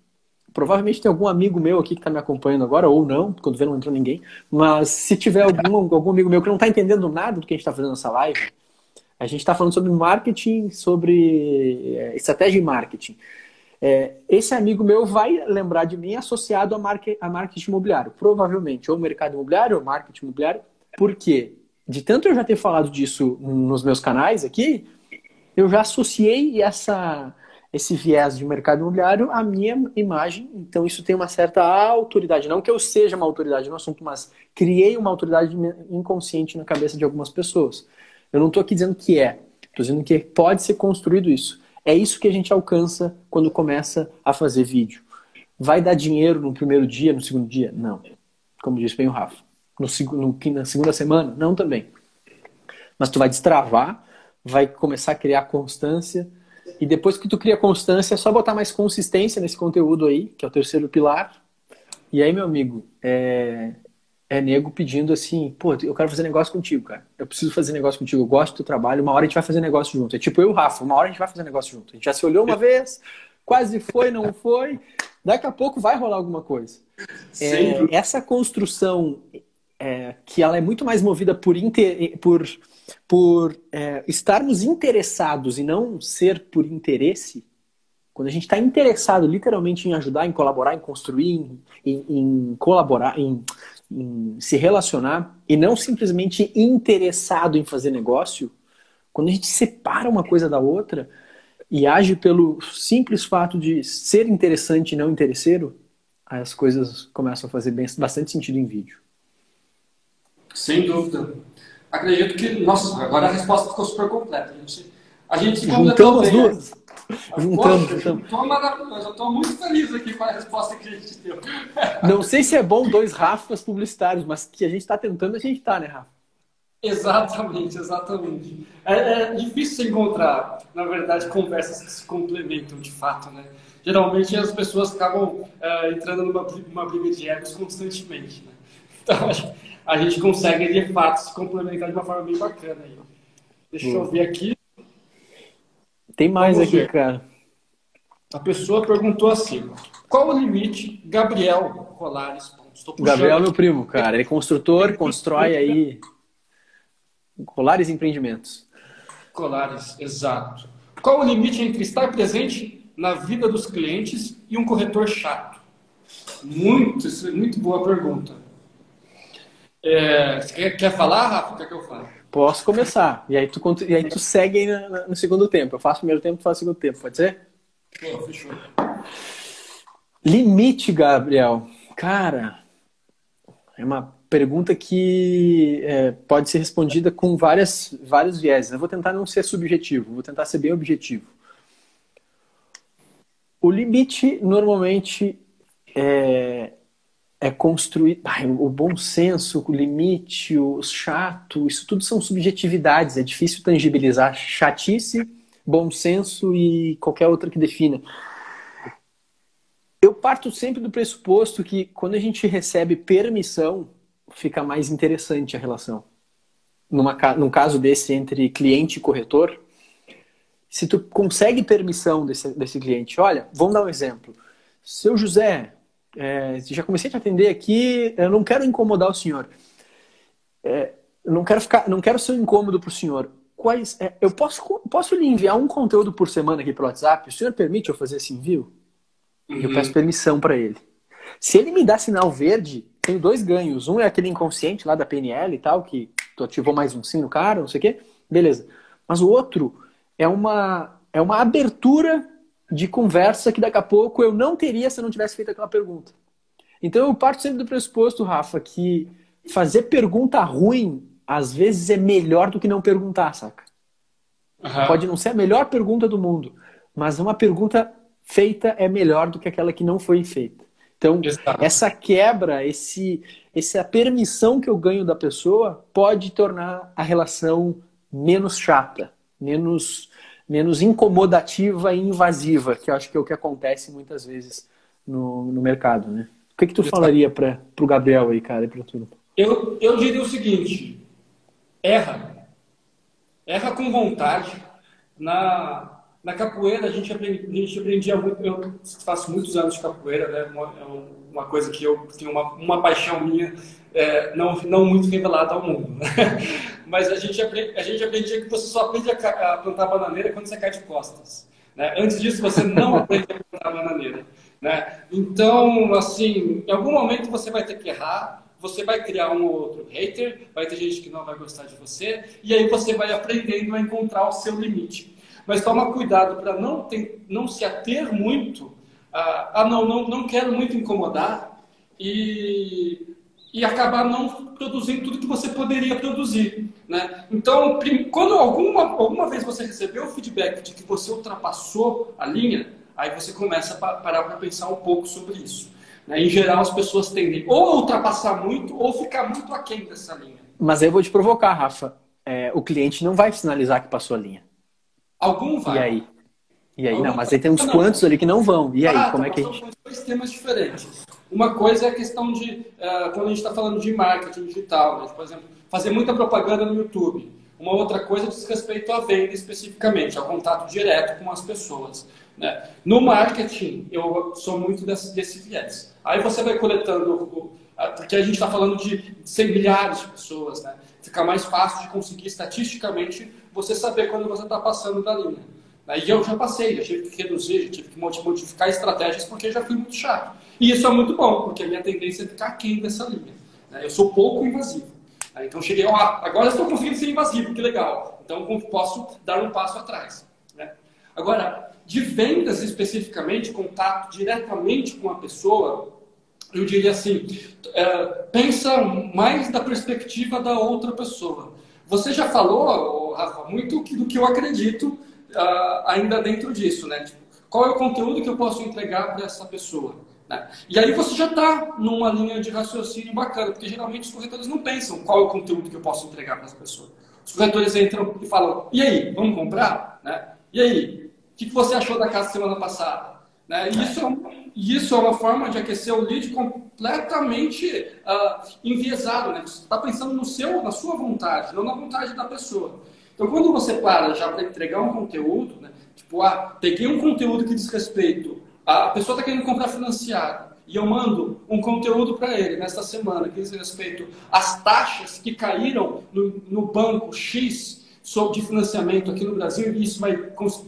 Provavelmente tem algum amigo meu aqui que está me acompanhando agora, ou não, quando vê não entrou ninguém, mas se tiver algum, algum amigo meu que não está entendendo nada do que a gente está fazendo nessa live, a gente está falando sobre marketing, sobre é, estratégia de marketing é, esse amigo meu vai lembrar de mim associado a, market, a marketing imobiliário, provavelmente, ou mercado imobiliário ou marketing imobiliário, porque de tanto eu já ter falado disso nos meus canais aqui, eu já associei essa, esse viés de mercado imobiliário à minha imagem, então isso tem uma certa autoridade. Não que eu seja uma autoridade no assunto, mas criei uma autoridade inconsciente na cabeça de algumas pessoas. Eu não estou aqui dizendo que é, estou dizendo que pode ser construído isso. É isso que a gente alcança quando começa a fazer vídeo. Vai dar dinheiro no primeiro dia, no segundo dia? Não. Como disse bem o Rafa. No, no, na segunda semana? Não também. Mas tu vai destravar, vai começar a criar constância. E depois que tu cria constância, é só botar mais consistência nesse conteúdo aí, que é o terceiro pilar. E aí, meu amigo, é, é nego pedindo assim, pô, eu quero fazer negócio contigo, cara. Eu preciso fazer negócio contigo, eu gosto do teu trabalho, uma hora a gente vai fazer negócio junto. É tipo eu e o Rafa, uma hora a gente vai fazer negócio junto. A gente já se olhou uma vez, quase foi, não foi. Daqui a pouco vai rolar alguma coisa. É, essa construção é, que ela é muito mais movida por, inter... por, por é, estarmos interessados e não ser por interesse, quando a gente está interessado literalmente em ajudar, em colaborar, em construir, em, em, colaborar, em em se relacionar e não simplesmente interessado em fazer negócio, quando a gente separa uma coisa da outra e age pelo simples fato de ser interessante e não interesseiro, as coisas começam a fazer bem, bastante sentido em vídeo. Sem dúvida. Acredito que, nossa, agora a resposta ficou super completa. A gente, a gente se Juntamos as duas. Juntamos. Estou maravilhoso, eu estou muito feliz aqui com a resposta que a gente deu. Não sei se é bom dois Rafas publicitários, mas que a gente está tentando, a gente está, né, Rafa? Exatamente, exatamente. É, é, difícil encontrar, na verdade, conversas que se complementam de fato, né? Geralmente as pessoas acabam é, entrando numa, numa briga de egos constantemente, né? Então a gente consegue, de fato, se complementar de uma forma bem bacana aí. Deixa eu ver aqui. Tem mais Vamos aqui, ver. cara. A pessoa perguntou assim: qual o limite, Gabriel Colares? Gabriel é meu primo, cara. Ele é construtor, constrói aí Colares Empreendimentos. Colares, exato. Qual o limite entre estar presente na vida dos clientes e um corretor chato? Muito, muito boa pergunta. É, quer, quer falar, Rafa? Quer que eu fale? Posso começar. E aí tu, e aí tu segue aí no, no segundo tempo. Eu faço o primeiro tempo, tu faz o segundo tempo. Pode ser? Fechou, fechou. Limite, Gabriel. Cara, é uma pergunta que é, pode ser respondida com várias, vários vieses. Eu vou tentar não ser subjetivo, vou tentar ser bem objetivo. O limite, normalmente, é, é construir. O bom senso, o limite, o chato, isso tudo são subjetividades. É difícil tangibilizar chatice, bom senso e qualquer outra que defina. Eu parto sempre do pressuposto que quando a gente recebe permissão, fica mais interessante a relação. Numa, num caso desse entre cliente e corretor, se tu consegue permissão desse, desse cliente, olha, vamos dar um exemplo. Seu José, é, já comecei a te atender aqui, eu não quero incomodar o senhor. É, não quero ficar, não quero ser um incômodo para o senhor. Quais, é, eu posso, posso lhe enviar um conteúdo por semana aqui pelo WhatsApp? O senhor permite eu fazer esse envio? Uhum. Eu peço permissão para ele. Se ele me dá sinal verde, tenho dois ganhos. Um é aquele inconsciente lá da PNL e tal, que tu ativou mais um sim no cara, não sei o quê. Beleza. Mas o outro é uma, é uma abertura de conversa que daqui a pouco eu não teria se eu não tivesse feito aquela pergunta. Então eu parto sempre do pressuposto, Rafa, que fazer pergunta ruim às vezes é melhor do que não perguntar, saca? Uhum. Pode não ser a melhor pergunta do mundo, mas uma pergunta feita é melhor do que aquela que não foi feita. Então, Exato. essa quebra, esse, essa permissão que eu ganho da pessoa pode tornar a relação menos chata, menos, menos incomodativa e invasiva, que eu acho que é o que acontece muitas vezes no, no mercado, né? O que, que tu falaria para o Gabriel aí, cara, e para tudo? Eu, eu diria o seguinte, erra. Erra com vontade. Na, na capoeira, a gente, aprendi, a gente aprendia muito. Eu faço muitos anos de capoeira, né? Uma, é uma coisa que eu tenho uma, uma paixão minha, é, não, não muito revelada ao mundo. Mas a gente, aprende, a gente aprendia que você só aprende a, a, plantar bananeira quando você cai de costas. Né? Antes disso, você não aprende a plantar bananeira. Né? Então, assim, em algum momento você vai ter que errar, você vai criar um ou outro hater, vai ter gente que não vai gostar de você, e aí você vai aprendendo a encontrar o seu limite. Mas toma cuidado para não, não se ater muito a, ah, não, não, não quero muito incomodar e, e acabar não produzindo tudo que você poderia produzir. Né? Então, quando alguma, alguma vez você recebeu o feedback de que você ultrapassou a linha, aí você começa a parar para pensar um pouco sobre isso. Né? Em geral, as pessoas tendem ou a ultrapassar muito ou ficar muito aquém dessa linha. Mas aí eu vou te provocar, Rafa. É, o cliente não vai sinalizar que passou a linha. Algum vai. E aí? E aí, não, mas aí tem uns quantos ali que não vão. E aí, ah, como tá, é que a gente... dois temas diferentes. Uma coisa é a questão de, uh, quando a gente está falando de marketing digital, né? por exemplo, fazer muita propaganda no YouTube. Uma outra coisa diz respeito à venda especificamente, ao contato direto com as pessoas. Né? No marketing, eu sou muito desse, desse viés. Aí você vai coletando, porque a gente está falando de 100 milhares de pessoas, né? fica mais fácil de conseguir estatisticamente você saber quando você está passando da linha. E eu já passei, já tive que reduzir, já tive que modificar estratégias porque já fui muito chato. E isso é muito bom, porque a minha tendência é ficar aquém dessa linha. Né? Eu sou pouco invasivo. Né? Então cheguei, ó, agora estou conseguindo ser invasivo, que legal. Então posso dar um passo atrás. Né? Agora, de vendas especificamente, contato diretamente com a pessoa, eu diria assim, é, pensa mais da perspectiva da outra pessoa. Você já falou, Rafa, muito do que eu acredito uh, ainda dentro disso, né? Tipo, qual é o conteúdo que eu posso entregar para essa pessoa? Né? E aí você já está numa linha de raciocínio bacana, porque geralmente os corretores não pensam qual é o conteúdo que eu posso entregar para essa pessoa. Os corretores entram e falam, e aí, vamos comprar? Né? E aí, o que, você achou da casa semana passada? Né? Isso, é isso é uma forma de aquecer o lead completamente uh, enviesado. Né? Você está pensando no seu, na sua vontade, não na vontade da pessoa. Então, quando você para já para entregar um conteúdo, né, tipo, ah, peguei um conteúdo que diz respeito, a pessoa está querendo comprar financiado, e eu mando um conteúdo para ele nesta semana que diz respeito às taxas que caíram no, no banco X, de financiamento aqui no Brasil e isso vai,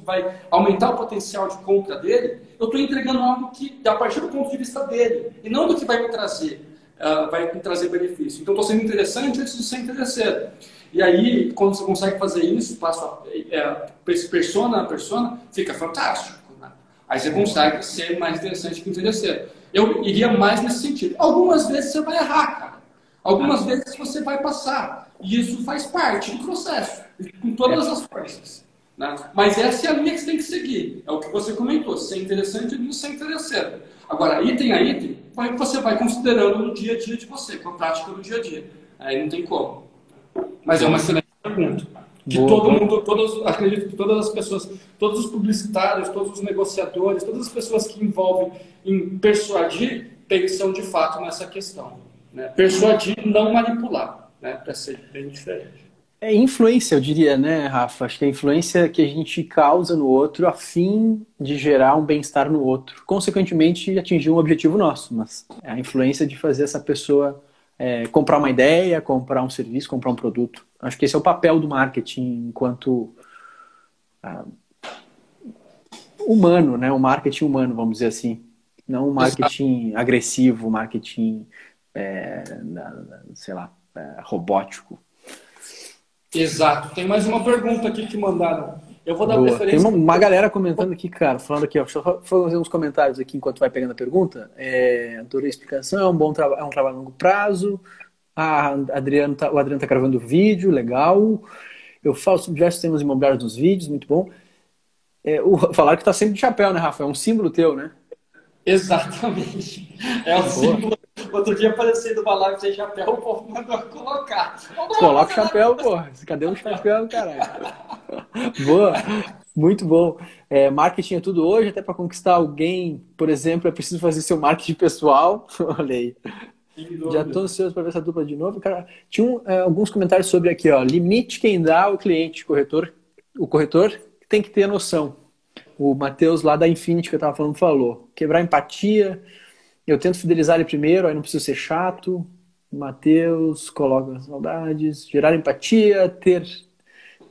vai aumentar o potencial de compra dele, eu estou entregando algo que, a partir do ponto de vista dele, e não do que vai me trazer, uh, vai me trazer benefício. Então, estou sendo interessante antes de ser interesseiro. E aí, quando você consegue fazer isso, passa é, persona a persona, fica fantástico. Aí você consegue ser mais interessante que interesseiro. Eu iria mais nesse sentido. Algumas vezes você vai errar, cara. Algumas vezes você vai passar. E isso faz parte do processo, com todas as forças. Né? Mas essa é a linha que você tem que seguir. É o que você comentou, ser interessante e não ser interesseiro. Agora, item a item, você vai considerando no dia a dia de você, com a prática do dia a dia. Aí não tem como. Mas é uma excelente pergunta. Que Boa. todo mundo, todos, acredito que todas as pessoas, todos os publicitários, todos os negociadores, todas as pessoas que envolvem em persuadir, pensam de fato nessa questão. Né? Persuadir, não manipular, né? para ser bem diferente. É influência, eu diria, né, Rafa? Acho que é a influência que a gente causa no outro a fim de gerar um bem-estar no outro. Consequentemente, atingir um objetivo nosso, mas é a influência de fazer essa pessoa é, comprar uma ideia, comprar um serviço, comprar um produto. Acho que esse é o papel do marketing enquanto ah, humano, né? O marketing humano, vamos dizer assim. Não o marketing Exato. agressivo, marketing, é, sei lá, é, robótico. Exato. Tem mais uma pergunta aqui que mandaram. Eu vou dar Boa. preferência. Tem uma, uma, galera comentando aqui, cara, falando aqui, ó, deixa eu fazer uns comentários aqui enquanto vai pegando a pergunta. É, adorei a explicação, é um bom trabalho, é um trabalho a longo prazo. Ah, Adriano tá, o Adriano está gravando vídeo, legal. Eu falo sobre diversos temas imobiliários nos vídeos, muito bom. É, o, falaram que está sempre de chapéu, né, Rafa? É um símbolo teu, né? Exatamente. É um Boa. símbolo Outro dia apareceu do live sem chapéu, o povo mandou colocar. Coloca o chapéu, pô. Cadê o chapéu, caralho? Boa. Muito bom. É, marketing é tudo hoje, até para conquistar alguém, por exemplo, é preciso fazer seu marketing pessoal. Olha aí. Já estou ansioso para ver essa dupla de novo. Cara, tinha um, é, alguns comentários sobre aqui, ó. Limite quem dá ao cliente, corretor. O corretor tem que ter noção. O Matheus lá da Infinity que eu estava falando falou. Quebrar empatia, eu tento fidelizar ele primeiro, aí não preciso ser chato. Matheus, coloca saudades, gerar empatia, ter,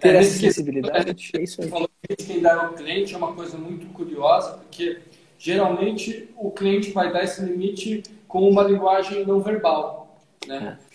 ter é, essa sensibilidade. é isso aí. Falou que quem dá ao cliente é uma coisa muito curiosa, porque geralmente o cliente vai dar esse limite com uma linguagem não verbal. Né? É.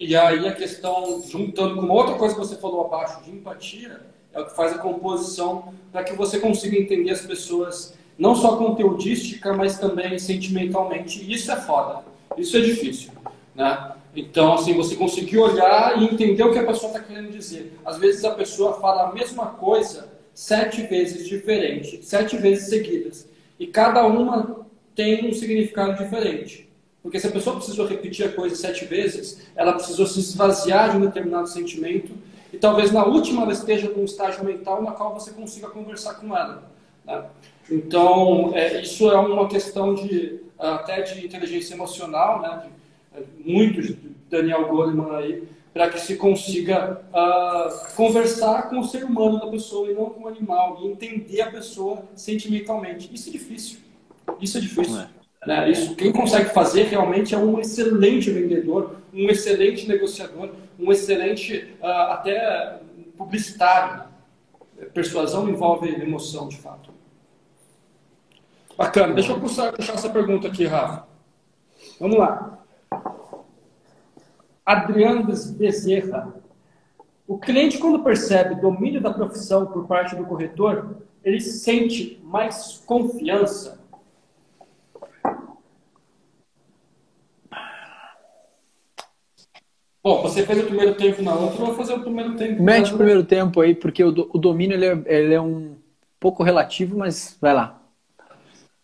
E aí a questão, juntando com outra coisa que você falou abaixo, de empatia, é o que faz a composição para que você consiga entender as pessoas não só conteudística, mas também sentimentalmente. E isso é foda. Isso é difícil, né? Então, assim, você conseguir olhar e entender o que a pessoa está querendo dizer. Às vezes a pessoa fala a mesma coisa sete vezes diferente, sete vezes seguidas. E cada uma tem um significado diferente. Porque se a pessoa precisou repetir a coisa sete vezes, ela precisou se esvaziar de um determinado sentimento e talvez na última ela esteja num estágio mental na qual você consiga conversar com ela. Né? Então, é, isso é uma questão de até de inteligência emocional, né? De, é, muito de Daniel Goleman aí, para que se consiga uh, conversar com o ser humano da pessoa e não com o animal, e entender a pessoa sentimentalmente. Isso é difícil. Isso é difícil. É. Né? Isso, quem consegue fazer realmente é um excelente vendedor, um excelente negociador, um excelente uh, até publicitário. Persuasão envolve emoção, de fato. Bacana. Deixa eu puxar, puxar essa pergunta aqui, Rafa. Vamos lá. Adriano Bezerra. O cliente, quando percebe domínio da profissão por parte do corretor, ele sente mais confiança? Bom, você fez o primeiro tempo na outra, eu vou fazer o primeiro tempo. Mete o primeiro tempo aí, porque o, o domínio ele é, ele é um pouco relativo, mas vai lá.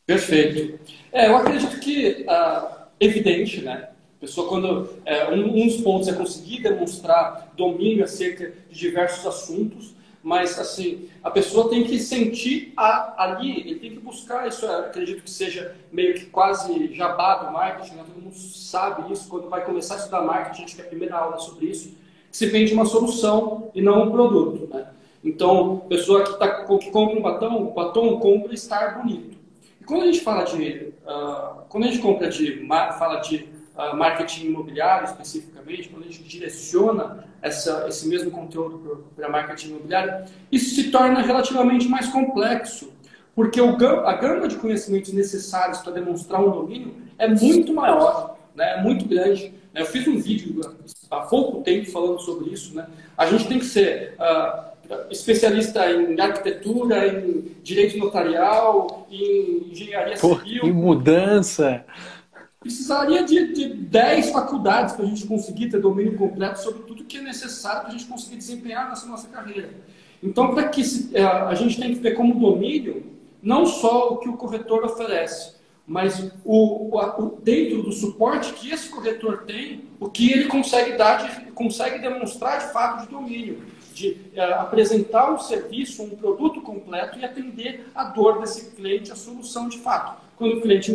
Perfeito. É, eu acredito que ah, evidente, né? A pessoa quando é, um, um, dos pontos é conseguir demonstrar domínio acerca de diversos assuntos, mas assim a pessoa tem que sentir a, ali, ele tem que buscar isso. acredito que seja meio que quase jabá do marketing, né? todo mundo sabe isso quando vai começar a estudar marketing, a gente tem a primeira aula sobre isso. Se vende uma solução e não um produto, né? Então, pessoa que, tá, que compra um batom, o batom compra estar bonito. Quando a gente fala de, uh, quando a gente compra de, fala de uh, marketing imobiliário especificamente, quando a gente direciona essa, esse mesmo conteúdo para marketing imobiliário, isso se torna relativamente mais complexo, porque o, a gama de conhecimentos necessários para demonstrar um domínio é muito maior, né, é muito grande. Né? Eu fiz um vídeo há pouco tempo falando sobre isso. Né? A gente tem que ser uh, especialista em arquitetura, em direito notarial, em engenharia Pô, civil. Em mudança. Precisaria de, de 10 faculdades para a gente conseguir ter domínio completo sobre tudo que é necessário para a gente conseguir desempenhar nessa nossa carreira. Então, para que se, é, a gente tem que ver como domínio não só o que o corretor oferece, mas o, o, dentro do suporte que esse corretor tem, o que ele consegue dar, de, consegue demonstrar de fato de domínio de é, apresentar um serviço, um produto completo e atender a dor desse cliente, a solução de fato. Quando o cliente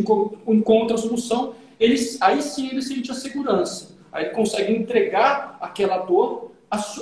encontra a solução, ele, aí sim ele sente a segurança. Aí ele consegue entregar aquela dor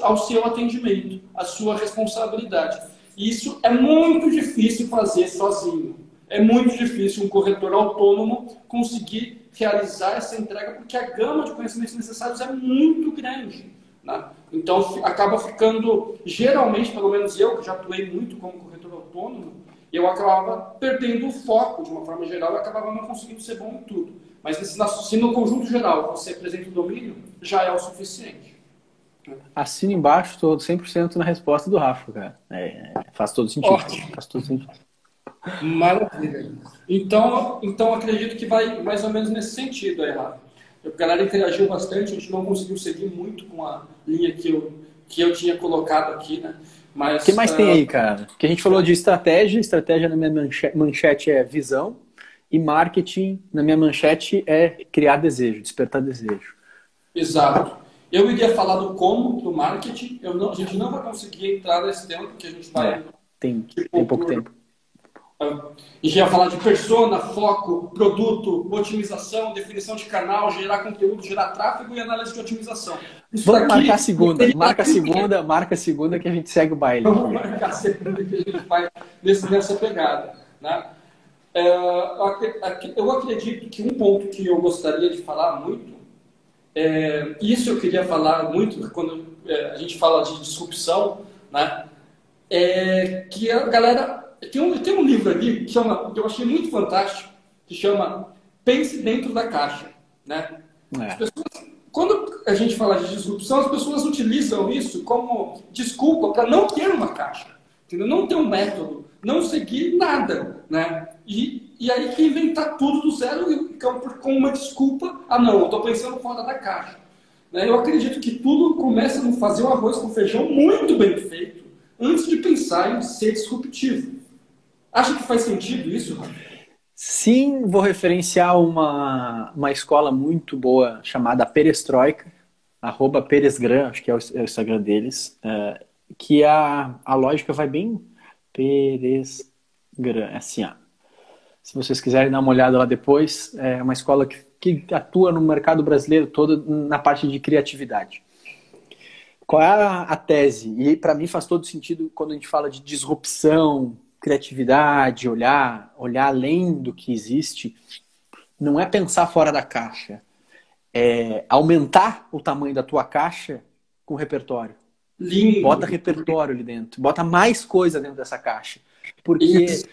ao seu atendimento, à sua responsabilidade. Isso é muito difícil fazer sozinho. É muito difícil um corretor autônomo conseguir realizar essa entrega, porque a gama de conhecimentos necessários é muito grande. Né? Então, acaba ficando, geralmente, pelo menos eu, que já atuei muito como corretor autônomo, eu acabava perdendo o foco de uma forma geral e acabava não conseguindo ser bom em tudo. Mas se no conjunto geral você apresenta o domínio, já é o suficiente. Assino embaixo, estou 100% na resposta do Rafa, cara. É, é, faz todo sentido. Ótimo. Faz todo sentido. Maravilha. Então, então acredito que vai mais ou menos nesse sentido aí, Rafa. A galera interagiu bastante, a gente não conseguiu seguir muito com a linha que eu, que eu tinha colocado aqui, né? Mas, o que mais uh... tem aí, cara? Que a gente falou de estratégia, estratégia na minha manchete é visão, e marketing na minha manchete é criar desejo, despertar desejo. Exato. Eu iria falar do como do marketing, eu não, a gente não vai conseguir entrar nesse tema, porque a gente vai. É, tem, tipo, tem pouco por, tempo. A gente ia falar de persona, foco, produto, otimização, definição de canal, gerar conteúdo, gerar tráfego e análise de otimização. Isso Vamos marcar a segunda, marca a segunda, marca a segunda que a gente segue o baile. Vamos marcar a segunda que a gente vai nesse, nessa pegada. Né? É, eu acredito que um ponto que eu gostaria de falar muito, é, isso eu queria falar muito quando é, a gente fala de disrupção, né? é que a galera tem um, tem um livro ali que, chama, que eu achei muito fantástico, que chama Pense Dentro da Caixa. Né? É. Pessoas, quando a gente fala de disrupção, as pessoas utilizam isso como desculpa para não ter uma caixa, entendeu? não ter um método, não seguir nada. Né? E, e aí que inventar tudo do zero com uma desculpa, ah não, eu estou pensando fora da caixa. Né? Eu acredito que tudo começa no fazer o arroz com feijão muito bem feito, antes de pensar em ser disruptivo. Acha que faz sentido isso, Sim, vou referenciar uma, uma escola muito boa chamada Perestroika, arroba Peresgram, acho que é o, é o Instagram deles, é, que a, a lógica vai bem Peresgram, é assim, ó. Se vocês quiserem dar uma olhada lá depois, é uma escola que, que atua no mercado brasileiro todo na parte de criatividade. Qual é a, a tese? E para mim faz todo sentido quando a gente fala de disrupção, criatividade, olhar, olhar além do que existe, não é pensar fora da caixa, é aumentar o tamanho da tua caixa com repertório. Lindo. Bota repertório ali dentro, bota mais coisa dentro dessa caixa. Porque Isso.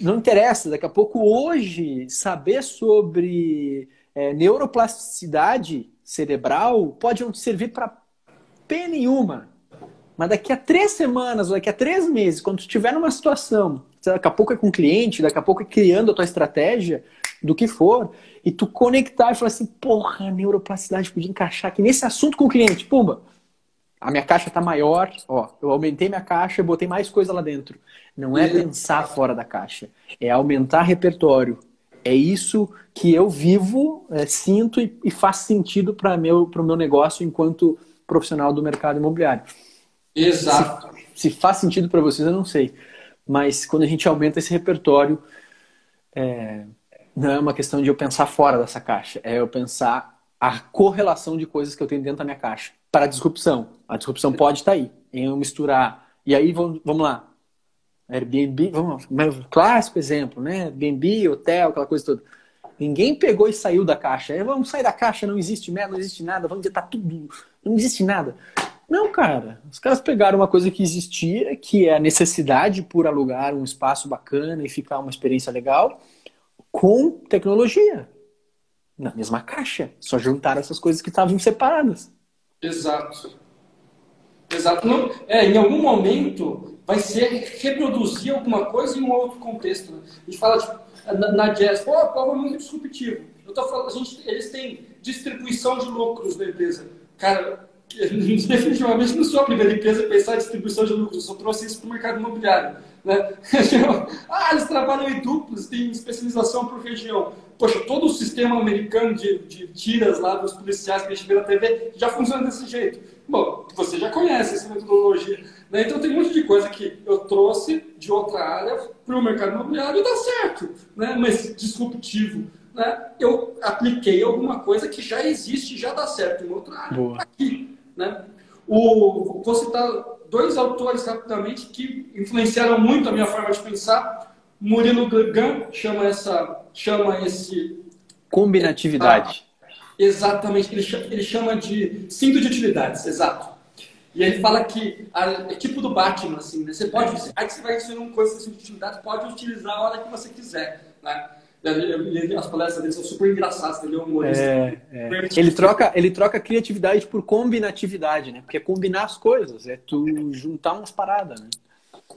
não interessa, daqui a pouco hoje, saber sobre é, neuroplasticidade cerebral pode não servir para P nenhuma. Mas daqui a três semanas, ou daqui a três meses, quando tu estiver numa situação, daqui a pouco é com cliente, daqui a pouco é criando a tua estratégia, do que for, e tu conectar e falar assim, porra, a neuroplasticidade podia encaixar aqui nesse assunto com o cliente, pumba, a minha caixa está maior, ó, eu aumentei minha caixa, botei mais coisa lá dentro. Não é pensar fora da caixa, é aumentar repertório. É isso que eu vivo, é, sinto e, e, faz sentido para meu, o meu negócio enquanto profissional do mercado imobiliário. Exato. Se, se faz sentido para vocês, eu não sei. Mas quando a gente aumenta esse repertório, é, não é uma questão de eu pensar fora dessa caixa, é eu pensar a correlação de coisas que eu tenho dentro da minha caixa para a disrupção. A disrupção pode estar aí, em eu misturar. E aí, vamos, vamos lá. Airbnb, vamos, clássico exemplo, né? Airbnb, hotel, aquela coisa toda. Ninguém pegou e saiu da caixa. É, vamos sair da caixa, não existe merda, não existe nada, vamos dizer, tá tudo. Não existe nada. Não, cara. Os caras pegaram uma coisa que existia, que é a necessidade por alugar um espaço bacana e ficar uma experiência legal, com tecnologia. Na mesma caixa. Só juntaram essas coisas que estavam separadas. Exato. Exato. Não, é, em algum momento vai ser reproduzir alguma coisa em um outro contexto. Né? A gente fala na, na jazz, pô, pô, é muito disruptivo. Eu tô falando, a gente, eles têm distribuição de lucros da empresa. Cara, definitivamente não sou a primeira empresa a pensar em distribuição de lucros, eu só trouxe isso para o mercado imobiliário. Né? ah, eles trabalham em duplos, tem especialização por região. Poxa, todo o sistema americano de, de tiras lá dos policiais que a gente vê na TV já funciona desse jeito. Bom, você já conhece essa metodologia. Né? Então tem um monte de coisa que eu trouxe de outra área para o mercado imobiliário e dá certo, né? mas disruptivo. Né? Eu apliquei alguma coisa que já existe e já dá certo em outra área. Boa. Aqui, né? O, vou citar dois autores rapidamente que influenciaram muito a minha forma de pensar. Murilo Gun chama, essa, chama esse. Combinatividade. exatamente, ele chama, ele chama de cinto de utilidades, exato. E ele fala que é tipo do Batman, assim, né? Você pode, aí que você vai receber uma coisa de utilidade, pode utilizar a hora que você quiser, né? As palestras dele são super engraçadas, ele é um humorista. É, é. Ele, troca, ele troca criatividade por combinatividade, né? Porque é combinar as coisas, é tu juntar umas paradas, né?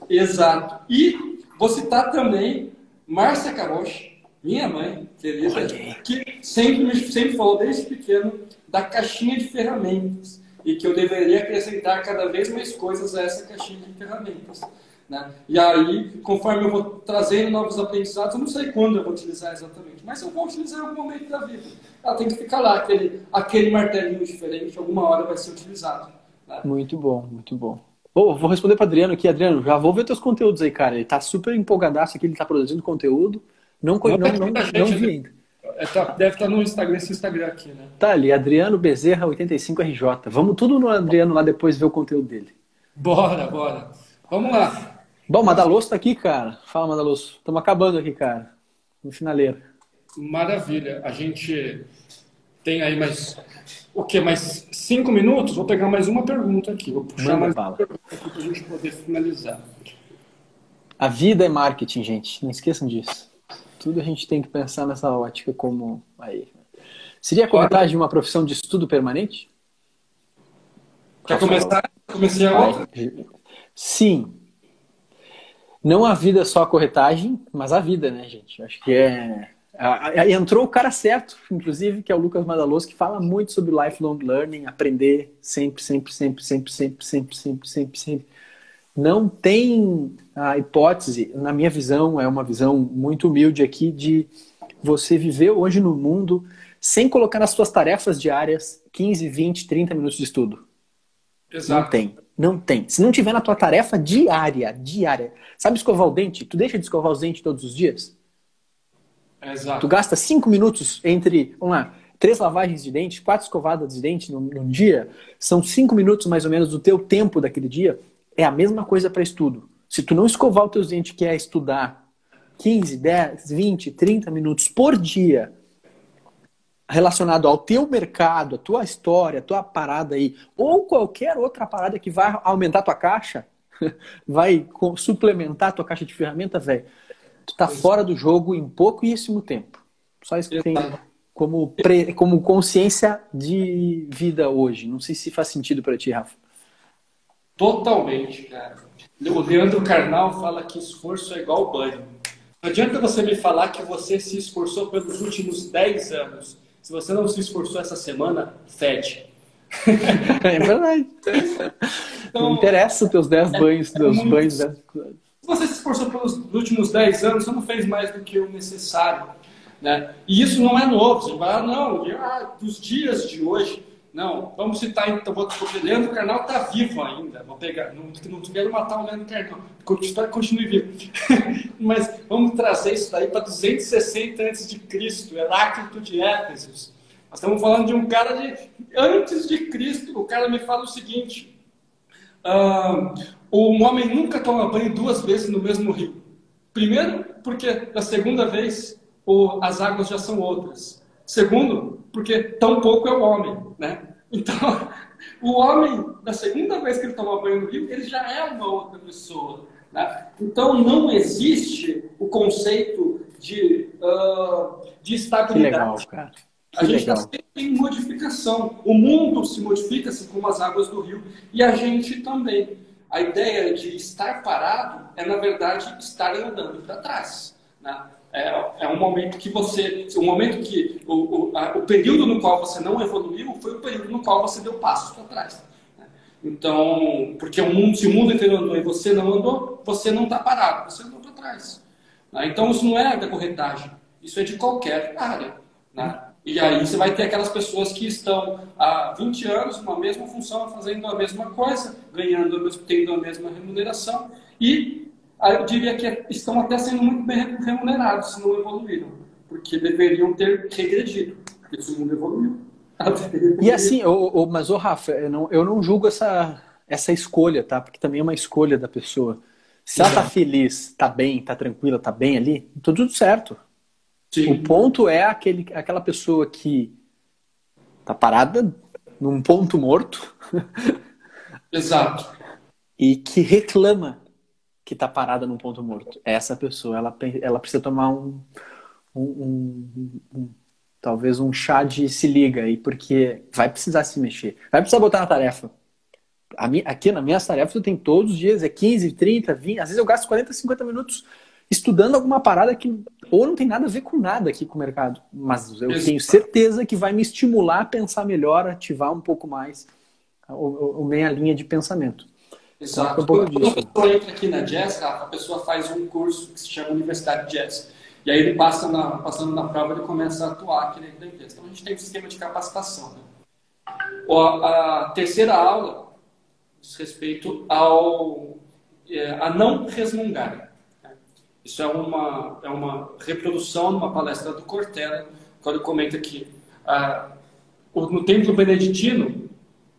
Exato. E vou citar também Márcia Caroche, minha mãe, querida, que sempre, sempre falou desde pequeno da caixinha de ferramentas e que eu deveria acrescentar cada vez mais coisas a essa caixinha de ferramentas. Né? E aí, conforme eu vou trazendo novos aprendizados, eu não sei quando eu vou utilizar exatamente, mas eu vou utilizar em algum momento da vida. Ela tem que ficar lá, aquele, aquele martelinho diferente, alguma hora vai ser utilizado. Né? Muito bom, muito bom. Oh, vou responder para Adriano aqui. Adriano, já vou ver teus conteúdos aí, cara. Ele tá super empolgadaço aqui, ele tá produzindo conteúdo. Não, não, não, não, não vi ainda. É, tá, deve estar tá no Instagram, esse Instagram aqui, né? Tá ali, Adriano Bezerra 85RJ. Vamos tudo no Adriano lá depois ver o conteúdo dele. Bora, bora. Vamos lá. Bom, Madaloso tá aqui, cara. Fala, Madaloso. Estamos acabando aqui, cara. No finaleiro. Maravilha. A gente tem aí mais. O quê? Mais cinco minutos? Vou pegar mais uma pergunta aqui. Vou puxar Manda mais bala. uma pergunta aqui para a gente poder finalizar. A vida é marketing, gente. Não esqueçam disso. Tudo a gente tem que pensar nessa ótica como aí. Seria a corretagem uma profissão de estudo permanente? Quer começar? Comecei a outra? Sim, não a vida só a corretagem, mas a vida, né, gente? Acho que é. Entrou o cara certo, inclusive, que é o Lucas Madaloso, que fala muito sobre lifelong learning, aprender sempre, sempre, sempre, sempre, sempre, sempre, sempre, sempre, sempre. Não tem a hipótese, na minha visão, é uma visão muito humilde aqui, de você viver hoje no mundo sem colocar nas suas tarefas diárias 15, 20, 30 minutos de estudo. Exato. Não tem. Não tem. Se não tiver na tua tarefa diária, diária. Sabe escovar o dente? Tu deixa de escovar os dentes todos os dias? Exato. Tu gasta cinco minutos entre, vamos lá, três lavagens de dente, quatro escovadas de dente num, num dia. São cinco minutos mais ou menos do teu tempo daquele dia. É a mesma coisa para estudo. Se tu não escovar os teus dentes, que é estudar 15, 10, 20, 30 minutos por dia, relacionado ao teu mercado, a tua história, a tua parada aí, ou qualquer outra parada que vai aumentar tua caixa, vai suplementar tua caixa de ferramenta, velho, tu tá fora do jogo em pouquíssimo tempo. Só isso que tem como, pre... como consciência de vida hoje. Não sei se faz sentido para ti, Rafa. Totalmente, cara. O Leandro Carnal fala que esforço é igual banho. Não adianta você me falar que você se esforçou pelos últimos 10 anos se você não se esforçou essa semana, fede. É verdade. Então, não interessa os teus 10 é, banhos, é teus muito... banhos. Né? Se você se esforçou pelos últimos 10 anos, você não fez mais do que o necessário. Né? E isso não é novo. Você ah, não, ah, dos dias de hoje. Não, vamos citar então, vou, Leandro Carnal está vivo ainda. Vou pegar, não, não quero matar o Leandro Carnal, espero que continue vivo. Mas vamos trazer isso daí para 260 a.C., Heráclito de Éfeso. Nós estamos falando de um cara de antes de Cristo. O cara me fala o seguinte: uh, o homem nunca toma banho duas vezes no mesmo rio. Primeiro, porque da segunda vez o, as águas já são outras. Segundo, porque tão pouco é o homem, né? Então, o homem, da segunda vez que ele toma banho no rio, ele já é uma outra pessoa. Né? Então, não existe o conceito de, uh, de estabilidade. Que legal, cara. Que a gente está sempre em modificação. O mundo se modifica, assim como as águas do rio, e a gente também. A ideia de estar parado é, na verdade, estar andando para trás. Né? É, é, um momento que você, o momento que o, o, a, o, período no qual você não evoluiu foi o período no qual você deu passos para trás. Né? Então, porque o mundo, se o mundo inteiro andou e você não andou, você não está parado, você andou para trás. Né? Então, isso não é da corretagem, isso é de qualquer área. Né? E aí você vai ter aquelas pessoas que estão há 20 anos numa mesma função, fazendo a mesma coisa, ganhando, tendo a mesma remuneração, e eu diria que estão até sendo muito bem remunerados se não evoluíram, porque deveriam ter regredido, porque se o mundo evoluiu. E assim, mas o Rafa, eu não, eu não julgo essa, essa escolha, tá? Porque também é uma escolha da pessoa. Se ela tá feliz, tá bem, tá tranquila, tá bem ali, tá tudo certo. Sim. O ponto é aquele, aquela pessoa que tá parada num ponto morto. Exato. e que reclama que tá parada num ponto morto. Essa pessoa, ela, ela precisa tomar um, um, um, um talvez um chá de se liga aí, porque vai precisar se mexer. Vai precisar botar na tarefa. Minha, aqui nas minhas tarefas eu tenho todos os dias, é 15, 30, 20, às vezes eu gasto 40, 50 minutos estudando alguma parada que ou não tem nada a ver com nada aqui com o mercado, mas eu tenho certeza que vai me estimular a pensar melhor, ativar um pouco mais o, o minha linha de pensamento. Exato. Quando a pessoa entra aqui na Jazz, a pessoa faz um curso que se chama Universidade Jazz. E aí ele passa na, passando na prova, ele começa a atuar aqui dentro da empresa. Então a gente tem um sistema de capacitação. Né? A, a terceira aula diz respeito ao, é, a não resmungar. Isso é uma, é uma reprodução de uma palestra do Cortella, quando ele comenta que ah, no templo beneditino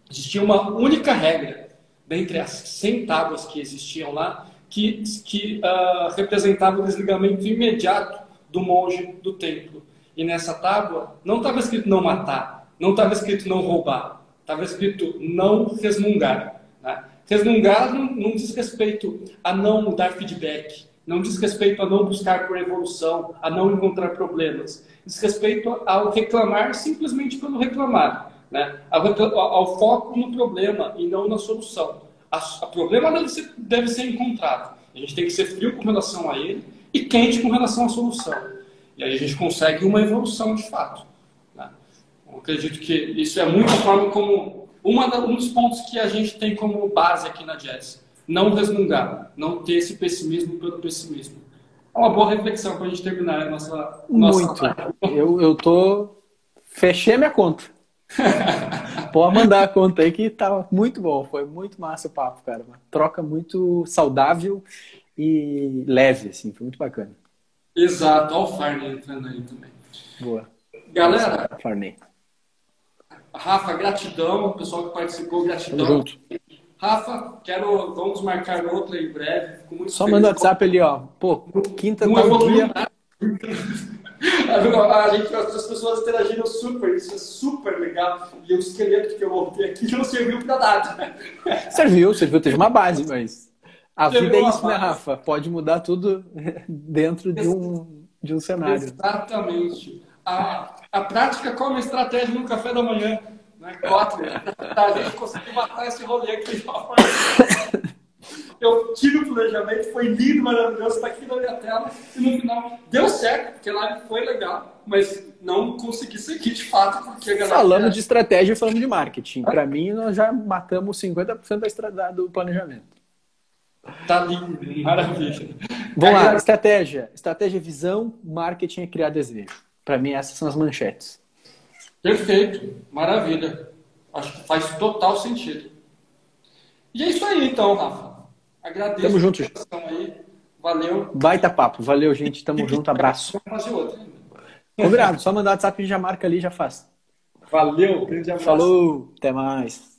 existia uma única regra, dentre as 100 tábuas que existiam lá, que, que ah, representava o desligamento imediato do monge do templo. E nessa tábua não estava escrito não matar, não estava escrito não roubar, estava escrito não resmungar. Né? Resmungar não, não diz respeito a não dar feedback, não diz respeito a não buscar por evolução, a não encontrar problemas. Diz respeito ao reclamar simplesmente pelo reclamar. Né? Ao, ao foco no problema e não na solução. O problema deve ser, deve ser encontrado. A gente tem que ser frio com relação a ele e quente com relação à solução. E aí a gente consegue uma evolução de fato. Né? Eu acredito que isso é muito forma como. Uma, um dos pontos que a gente tem como base aqui na Jazz não resmungar, não ter esse pessimismo pelo pessimismo. É uma boa reflexão para a gente terminar a nossa. Muito. Nossa... Eu, eu tô. Fechei minha conta. Pode mandar a conta aí que tá muito bom. Foi muito massa o papo, cara. Uma troca muito saudável e leve, assim. Foi muito bacana. Exato. Olha o Farney entrando aí também. Boa. Galera. Farney. Rafa, gratidão. O pessoal que participou, gratidão. Tamo junto. Rafa, quero, vamos marcar outra em breve. Só manda o WhatsApp ali, ó. Pô, quinta não tal dia. A gente, as pessoas interagiram super, isso é super legal. E o esqueleto que eu montei aqui não serviu para nada. Serviu, serviu, teve uma base, mas a vida é isso, né, base. né, Rafa? Pode mudar tudo dentro de um, de um cenário. Exatamente. A, a prática como estratégia no café da manhã. Né? Kotler. A gente conseguiu matar esse rolê aqui. Eu tive o planejamento, foi lindo, maravilhoso, está aqui na minha tela. E no final deu certo, porque lá foi legal, mas não consegui seguir de fato, porque a galera. Falando de estratégia e falando de marketing. Para mim, nós já matamos 50% da estrada do planejamento. Tá lindo, maravilha. Vamos lá, estratégia. Estratégia, visão, marketing é criar desejo. Para mim, essas são as manchetes. Perfeito, maravilha. Acho que faz total sentido. E é isso aí, então, Rafa. Agradeço. Tamo junto. Aí. Valeu. Baita papo. Valeu, gente. Tamo junto. Abraço. Fazer. Combinado. Só mandar WhatsApp e já marca ali e já faz. Valeu. Grande abraço. Falou. Até mais.